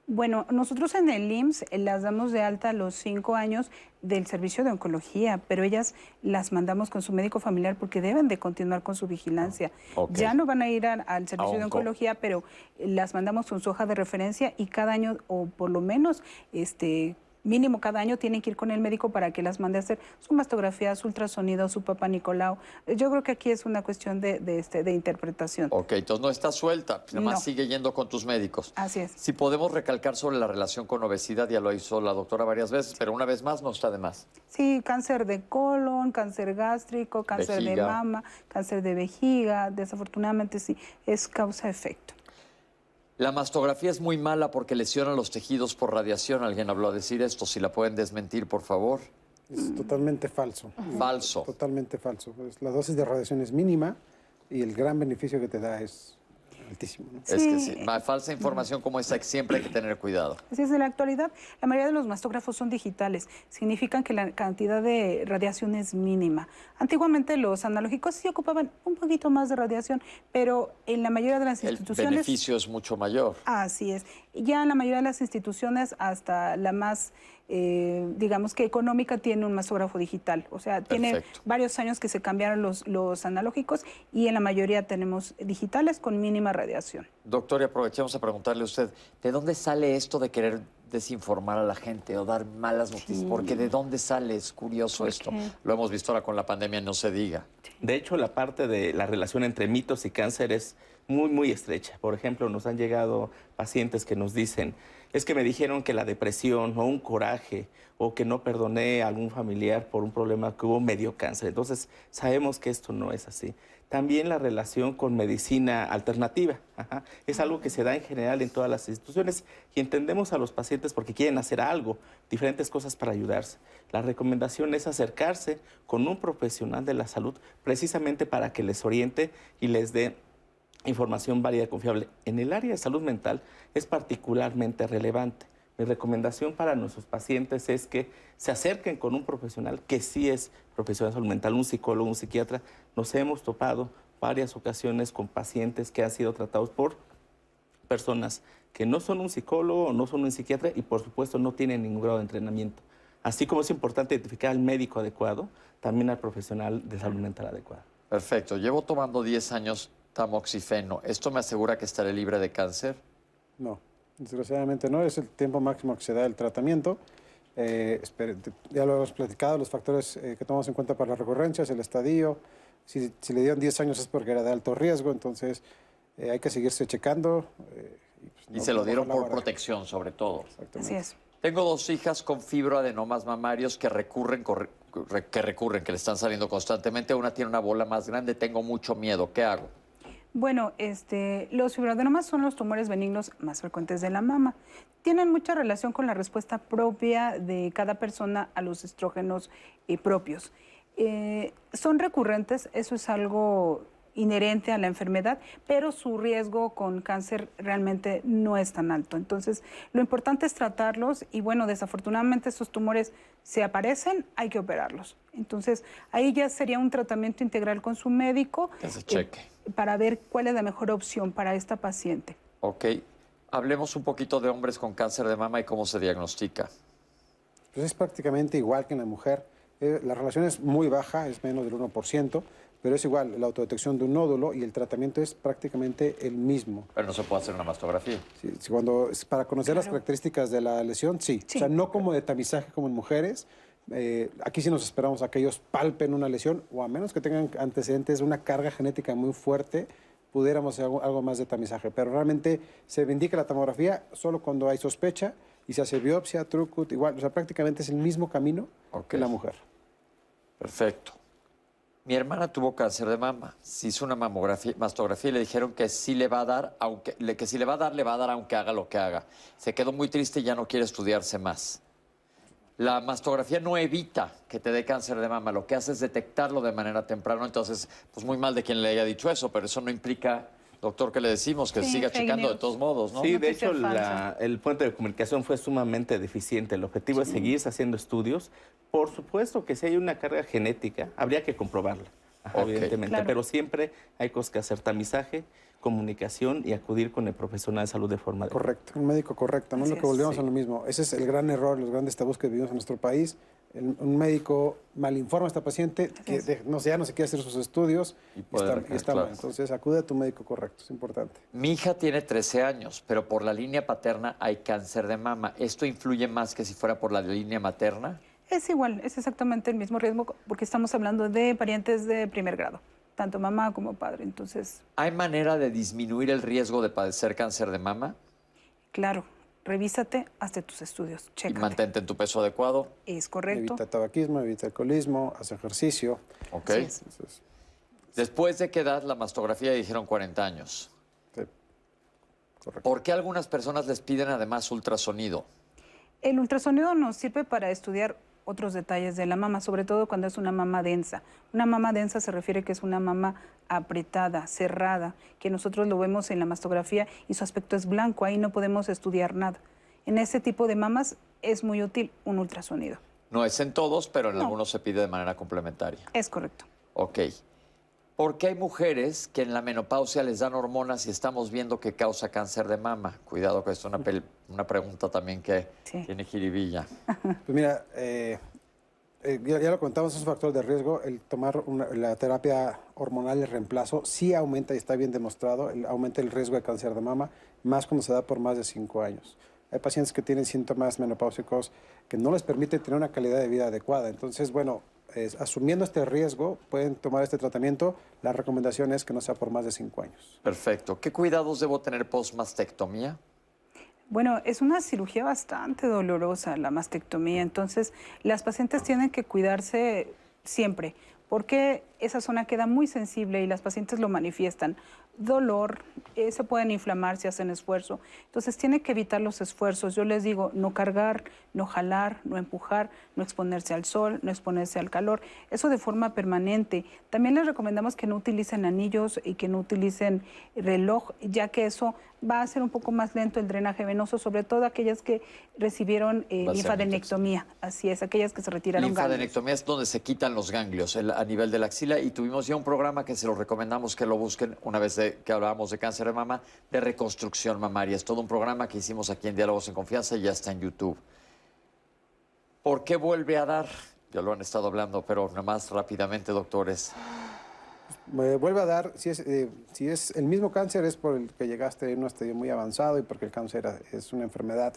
Bueno, nosotros en el IMSS las damos de alta a los cinco años del servicio de oncología, pero ellas las mandamos con su médico familiar porque deben de continuar con su vigilancia. Ya no van a ir al, al servicio de
onco.
oncología, pero las mandamos con su hoja de referencia y cada año, o por lo menos, este mínimo cada año tienen que ir con el médico para que las mande a hacer su mastografía, su ultrasonido, su papá Nicolau. Yo creo que aquí es una cuestión de, este, de interpretación.
Ok, entonces no está suelta, nada más sigue yendo con tus médicos.
Así es.
Si podemos recalcar sobre la relación con obesidad, ya lo hizo la doctora varias veces, pero una vez más no está de más.
Sí, cáncer de colon, cáncer gástrico, cáncer de mama, cáncer de vejiga, desafortunadamente sí, es causa-efecto.
La mastografía es muy mala porque lesiona los tejidos por radiación. Alguien habló a decir esto. Si la pueden desmentir, por favor.
Es totalmente falso.
Falso.
Totalmente falso. Pues la dosis de radiación es mínima y el gran beneficio que te da es altísimo.
Es que sí, falsa información como esa siempre hay que tener cuidado.
Así es, en la actualidad la mayoría de los mastógrafos son digitales, significan que la cantidad de radiación es mínima. Antiguamente los analógicos sí ocupaban un poquito más de radiación, pero en la mayoría de las instituciones...
El beneficio es mucho mayor.
Así es. Ya en la mayoría de las instituciones, hasta la más eh, digamos que económica tiene un mastógrafo digital. O sea, tiene varios años que se cambiaron los, los analógicos y en la mayoría tenemos digitales con mínima radiación.
Doctor, y aprovechemos a preguntarle a usted, ¿de dónde sale esto de querer desinformar a la gente o dar malas noticias? Porque ¿de dónde sale? Es curioso esto. Lo hemos visto ahora con la pandemia, no se diga.
De hecho, la parte de la relación entre mitos y cáncer es muy, muy estrecha. Por ejemplo, nos han llegado pacientes que nos dicen, es que me dijeron que la depresión o un coraje o que no perdoné a algún familiar por un problema que hubo medio cáncer. Entonces, sabemos que esto no es así. También la relación con medicina alternativa. Es algo que se da en general en todas las instituciones y entendemos a los pacientes porque quieren hacer algo, diferentes cosas para ayudarse. La recomendación es acercarse con un profesional de la salud precisamente para que les oriente y les dé información válida y confiable. En el área de salud mental es particularmente relevante. Mi recomendación para nuestros pacientes es que se acerquen con un profesional que sí es profesional de salud mental, un psicólogo, un psiquiatra. Nos hemos topado varias ocasiones con pacientes que han sido tratados por personas que no son un psicólogo, no son un psiquiatra y por supuesto no tienen ningún grado de entrenamiento. Así como es importante identificar al médico adecuado, también al profesional de salud mental adecuado.
Perfecto. Llevo tomando 10 años tamoxifeno. ¿Esto me asegura que estaré libre de cáncer?
No, desgraciadamente no. Es el tiempo máximo que se da el tratamiento. Eh, ya lo hemos platicado, los factores eh, que tomamos en cuenta para las recurrencias, el estadio. Si, le dieron 10 años es porque era de alto riesgo, entonces eh, hay que seguirse checando.
y, pues, se lo dieron por protección, sobre todo.
Así es.
Tengo dos hijas con fibroadenomas mamarios que recurren, que recurren, que le están saliendo constantemente. Una tiene una bola más grande, tengo mucho miedo. ¿Qué hago?
Bueno, este, los fibroadenomas son los tumores benignos más frecuentes de la mama. Tienen mucha relación con la respuesta propia de cada persona a los estrógenos eh, propios. Eh, son recurrentes, eso es algo inherente a la enfermedad, pero su riesgo con cáncer realmente no es tan alto. Entonces, lo importante es tratarlos y bueno, desafortunadamente estos tumores se aparecen, hay que operarlos. Entonces, ahí ya sería un tratamiento integral con su médico.
Que se cheque
para ver cuál es la mejor opción para esta paciente.
Ok. Hablemos un poquito de hombres con cáncer de mama y cómo se diagnostica.
Pues es prácticamente igual que en la mujer. Eh, la relación es muy baja, es menos del 1%, pero es igual la autodetección de un nódulo y el tratamiento es prácticamente el mismo.
Pero no se puede hacer una mastografía.
Sí, cuando, para conocer las características de la lesión, sí. O sea, no como de tamizaje como en mujeres, eh, aquí sí nos esperamos a que ellos palpen una lesión o a menos que tengan antecedentes de una carga genética muy fuerte, pudiéramos hacer algo, más de tamizaje. Pero realmente se indica la tomografía solo cuando hay sospecha y se hace biopsia, trucut, igual. O sea, prácticamente es el mismo camino que la mujer.
Perfecto. Mi hermana tuvo cáncer de mama. Se hizo una mamografía, mastografía y le dijeron que sí le va a dar, aunque que si le va a dar, le va a dar aunque haga lo que haga. Se quedó muy triste y ya no quiere estudiarse más. La mastografía no evita que te dé cáncer de mama, lo que hace es detectarlo de manera temprana. Entonces, pues muy mal de quien le haya dicho eso, pero eso no implica, doctor, que le decimos que siga checando de todos modos, ¿no?
Sí, de hecho, el puente de comunicación fue sumamente deficiente. El objetivo es seguir haciendo estudios. Por supuesto que si hay una carga genética, habría que comprobarla, evidentemente, pero siempre hay cosas que hacer tamizaje comunicación y acudir con el profesional de salud de forma adecuada.
Correcto, un médico correcto, no es lo que volvemos a lo mismo. Ese es el gran error, los grandes tabús que vivimos en nuestro país. El- un médico malinforma a esta paciente, que de- no sé, ya no se quiere hacer sus estudios y, está,
recaer,
y está
claro.
mal. Entonces acude a tu médico correcto, es importante.
Mi hija tiene 13 años, pero por la línea paterna hay cáncer de mama. ¿Esto influye más que si fuera por la línea materna?
Es igual, es exactamente el mismo riesgo porque estamos hablando de parientes de primer grado, tanto mamá como padre. Entonces,
¿Hay manera de disminuir el riesgo de padecer cáncer de mama?
claro, revísate, hazte tus estudios,
Y
checa.
mantente en tu peso adecuado.
Es correcto.
Evita tabaquismo, evita alcoholismo, haz ejercicio.
Ok.
Entonces,
¿Después de qué edad la mastografía dijeron 40 años? ¿Por qué algunas personas les piden además ultrasonido?
El ultrasonido nos sirve para estudiar otros detalles de la mama, sobre todo cuando es una mama densa. Una mama densa se refiere que es una mama apretada, cerrada, que nosotros lo vemos en la mastografía y su aspecto es blanco, ahí no podemos estudiar nada. En ese tipo de mamas es muy útil un ultrasonido.
No es en todos, pero en algunos se pide de manera complementaria.
Es correcto.
Ok. ¿Por qué hay mujeres que en la menopausia les dan hormonas y estamos viendo que causa cáncer de mama? Cuidado, que es una, pel- una pregunta también que tiene jiribilla.
Pues mira, eh, eh, ya, ya lo comentamos, es un factor de riesgo. El tomar una- la terapia hormonal de reemplazo sí aumenta y está bien demostrado, el- aumenta el riesgo de cáncer de mama, más cuando se da por más de cinco años. Hay pacientes que tienen síntomas menopáusicos que no les permite tener una calidad de vida adecuada. Entonces, bueno, es- asumiendo este riesgo, pueden tomar este tratamiento. La recomendación es que no sea por más de cinco años.
Perfecto. ¿Qué cuidados debo tener post-mastectomía?
Bueno, es una cirugía bastante dolorosa la mastectomía, entonces las pacientes tienen que cuidarse siempre, porque esa zona queda muy sensible y las pacientes lo manifiestan. Dolor, eh, se pueden inflamar si hacen esfuerzo, entonces tiene que evitar los esfuerzos. Yo les digo, no cargar, no jalar, no empujar, no exponerse al sol, no exponerse al calor, eso de forma permanente. También les recomendamos que no utilicen anillos y que no utilicen reloj, ya que eso va a hacer un poco más lento el drenaje venoso, sobre todo aquellas que recibieron eh, linfadenectomía, así es, aquellas que se retiraron ganglios.
Linfadenectomía es donde se quitan los ganglios el- a nivel de la axila y tuvimos ya un programa que se lo recomendamos que lo busquen una vez que hablábamos de cáncer de mama, de reconstrucción mamaria. Es todo un programa que hicimos aquí en Diálogos en Confianza y ya está en YouTube. ¿Por qué vuelve a dar? Ya lo han estado hablando, pero nada más rápidamente, doctores.
Me vuelve a dar, si es, eh, si es el mismo cáncer es por el que llegaste en un estadio muy avanzado y porque el cáncer es una enfermedad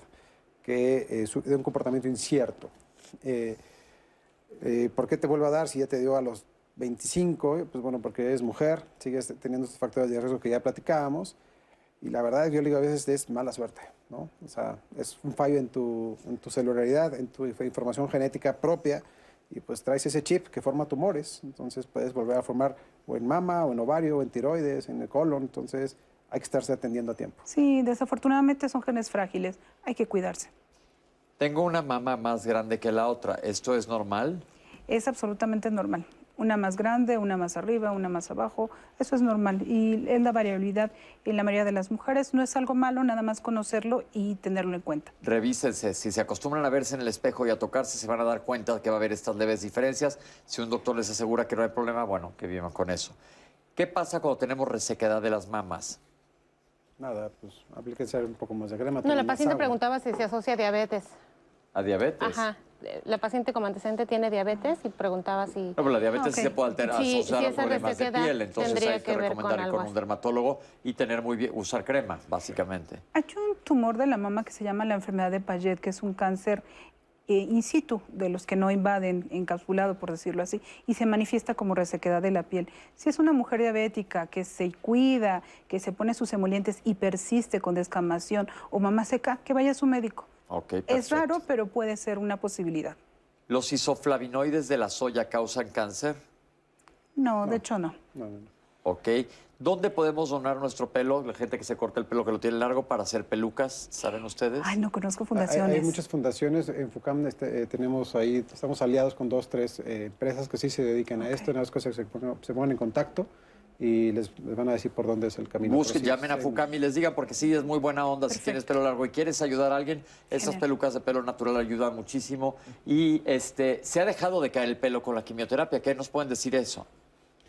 que eh, de un comportamiento incierto. Eh, ¿Por qué te vuelve a dar si ya te dio a los 25? Pues bueno, porque eres mujer, sigues teniendo estos factores de riesgo que ya platicábamos y la verdad yo le digo a veces es mala suerte, ¿no? O sea, es un fallo en tu, en tu celularidad, en tu inf- información genética propia y pues traes ese chip que forma tumores, entonces puedes volver a formar o en mama, o en ovario, o en tiroides, en el colon, entonces hay que estarse atendiendo a tiempo.
Sí, desafortunadamente son genes frágiles, hay que cuidarse.
Tengo una mama más grande que la otra. ¿Esto es normal?
Es absolutamente normal. Una más grande, una más arriba, una más abajo, eso es normal. Y es la variabilidad en la mayoría de las mujeres. No es algo malo, nada más conocerlo y tenerlo en cuenta.
Revísense. Si se acostumbran a verse en el espejo y a tocarse, se van a dar cuenta que va a haber estas leves diferencias. Si un doctor les asegura que no hay problema, bueno, que vivan con eso. ¿Qué pasa cuando tenemos resequedad de las mamas?
Nada, pues aplíquense un poco más de crema.
No, la paciente
agua.
preguntaba si se asocia a diabetes.
¿A diabetes?
Ajá. La paciente como antecedente tiene diabetes y preguntaba si...
No, pero la diabetes sí
Ok.
se puede alterar,
Sí,
asociar
si
a problemas de piel, entonces hay que,
que ver
recomendar
con
con un dermatólogo y tener muy bien, usar crema, básicamente.
Hay un tumor de la mama que se llama la enfermedad de Paget, que es un cáncer eh, in situ, de los que no invaden, encapsulado, por decirlo así, y se manifiesta como resequedad de la piel. Si es una mujer diabética que se cuida, que se pone sus emolientes y persiste con descamación o mamá seca, que vaya a su médico. Es raro, pero puede ser una posibilidad.
¿Los isoflavinoides de la soya causan cáncer?
No, de hecho no.
Ok. ¿Dónde podemos donar nuestro pelo? La gente que se corta el pelo, que lo tiene largo, para hacer pelucas, ¿saben ustedes?
Ay, no conozco
Hay-
fundaciones.
Hay, muchas fundaciones. En FUCAM este, eh, tenemos ahí, estamos aliados con dos, tres eh, empresas que sí se dedican a esto. Nada más que se, se pongan en contacto y les, les van a decir por dónde es el camino.
Busquen,
sí,
llamen a FUCAM y les digan, porque sí es muy buena onda si tienes pelo largo y quieres ayudar a alguien. Esas
Genial.
pelucas de pelo natural ayudan muchísimo. Y este, se ha dejado de caer el pelo con la quimioterapia. ¿Qué nos pueden decir eso?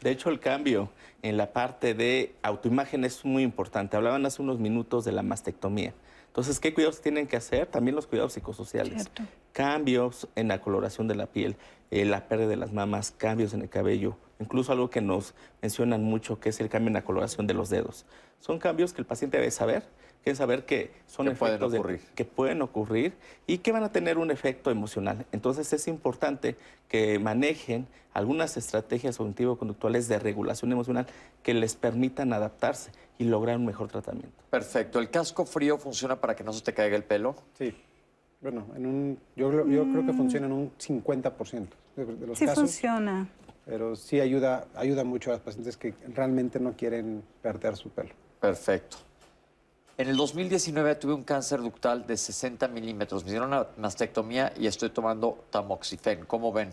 De hecho, el cambio en la parte de autoimagen es muy importante. Hablaban hace unos minutos de la mastectomía. Entonces, ¿qué cuidados tienen que hacer? También los cuidados psicosociales. Cambios en la coloración de la piel, eh, la pérdida de las mamas, cambios en el cabello, incluso algo que nos mencionan mucho, que es el cambio en la coloración de los dedos. Son cambios que el paciente debe saber, que es saber que son
Que pueden
efectos de- que pueden ocurrir y que van a tener un efecto emocional. Entonces es importante que manejen algunas estrategias cognitivo-conductuales de regulación emocional que les permitan adaptarse y lograr un mejor tratamiento.
Perfecto. ¿El casco frío funciona para que no se te caiga el pelo?
Sí. Bueno, en un, yo, creo- yo creo que funciona en un 50% de, de los
Sí
casos.
funciona.
Pero sí ayuda, ayuda mucho a los pacientes que realmente no quieren perder su pelo.
Perfecto. En el 2019 tuve un cáncer ductal de 60 milímetros. Me hicieron una mastectomía y estoy tomando tamoxifen. ¿Cómo ven?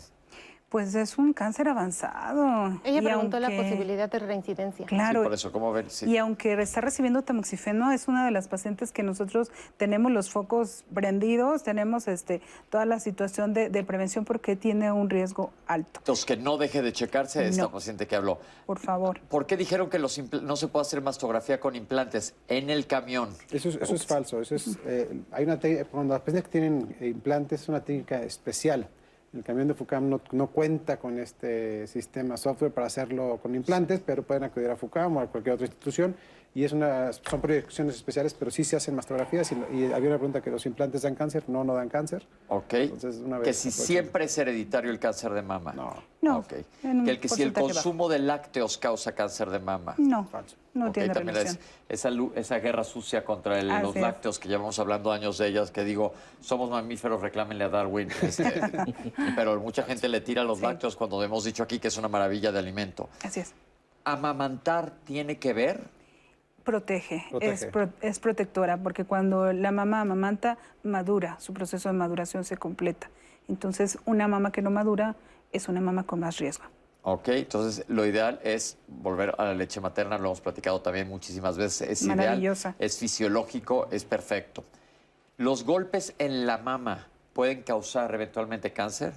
Pues es un cáncer avanzado.
Ella
Y
preguntó la posibilidad de reincidencia.
Claro.
Sí, por eso, ¿cómo ven? Sí.
Y aunque está recibiendo tamoxifeno, es una de las pacientes que nosotros tenemos los focos prendidos, tenemos este, toda la situación de, de prevención porque tiene un riesgo alto.
Entonces, que no deje de checarse esta paciente que habló.
Por favor.
¿Por qué dijeron que los impl- no se puede hacer mastografía con implantes en el camión?
Eso es, eso es falso. Eso es, eh, hay una te- cuando las pacientes que tienen implantes es una técnica especial. El camión de FUCAM no, no cuenta con este sistema software para hacerlo con implantes, pero pueden acudir a FUCAM o a cualquier otra institución. Y es una, son proyecciones especiales, pero sí se hacen mastografías. Y, y había una pregunta que los implantes dan cáncer. No, no dan cáncer.
Ok.
Entonces, una vez
que si siempre es hereditario el cáncer de mama. No.
No,
Ok.
en un
Que, el, que si el
bajo.
consumo de lácteos causa cáncer de mama.
No, no
Ok,
tiene
también
relación.
es esa, esa guerra sucia contra el- los lácteos que llevamos hablando años de ellas, que digo, somos mamíferos, reclámenle a Darwin. este, pero mucha gente le tira a los lácteos cuando hemos dicho aquí que es una maravilla de alimento.
Así es.
¿Amamantar tiene que ver?
Protege,
Protege.
Es, pro- es protectora, porque cuando la mamá amamanta, madura, su proceso de maduración se completa. Entonces, una mamá que no madura es una mamá con más riesgo.
Ok, entonces lo ideal es volver a la leche materna, lo hemos platicado también muchísimas veces, es ideal,
Maravillosa.
es fisiológico, es perfecto. ¿Los golpes en la mama pueden causar eventualmente cáncer?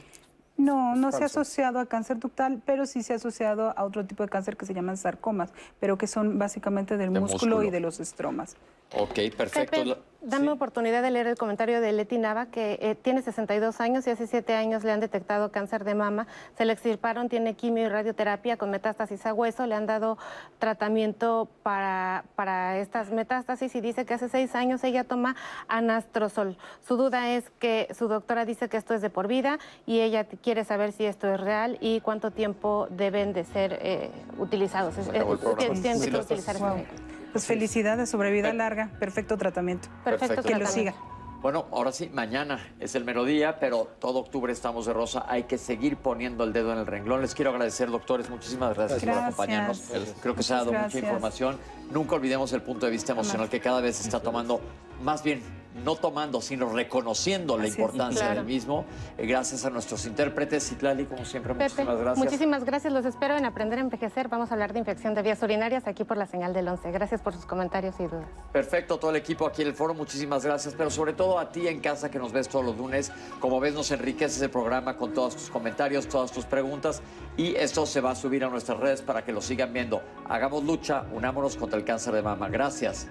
No, no se ha asociado a cáncer ductal, pero sí se ha asociado a otro tipo de cáncer que se llaman sarcomas, pero que son básicamente del
De
músculo,
músculo.
y de los estromas.
Ok, perfecto.
Pepe, dame oportunidad de leer el comentario de Leti Nava, que eh, tiene 62 años y hace 7 años le han detectado cáncer de mama. Se le extirparon, tiene quimio y radioterapia con metástasis a hueso. Le han dado tratamiento para, para estas metástasis y dice que hace 6 años ella toma anastrozol. Su duda es que su doctora dice que esto es de por vida y ella quiere saber si esto es real y cuánto tiempo deben de ser eh, utilizados. Tienen
Sí,
que
Pues felicidades, sobrevida larga, perfecto tratamiento.
Perfecto
Que lo siga.
Bueno, ahora sí, mañana es el merodía, pero todo octubre estamos de rosa. Hay que seguir poniendo el dedo en el renglón. Les quiero agradecer, doctores. Muchísimas gracias, por
Gracias.
acompañarnos. Creo que se ha dado mucha información. Nunca olvidemos el punto de vista emocional que cada vez se está tomando, más bien no tomando, sino reconociendo la importancia
Claro.
del mismo. Eh, gracias a nuestros intérpretes. Citlali, como siempre,
Pepe,
muchísimas gracias.
muchísimas gracias. Los espero en Aprender a Envejecer. Vamos a hablar de infección de vías urinarias aquí por la señal del 11. Gracias por sus comentarios y dudas.
Perfecto, todo el equipo aquí en el foro, muchísimas gracias, pero sobre todo a ti en casa que nos ves todos los lunes. Como ves, nos enriqueces el programa con todos tus comentarios, todas tus preguntas y esto se va a subir a nuestras redes para que lo sigan viendo. Hagamos lucha, unámonos contra el cáncer de mama. Gracias.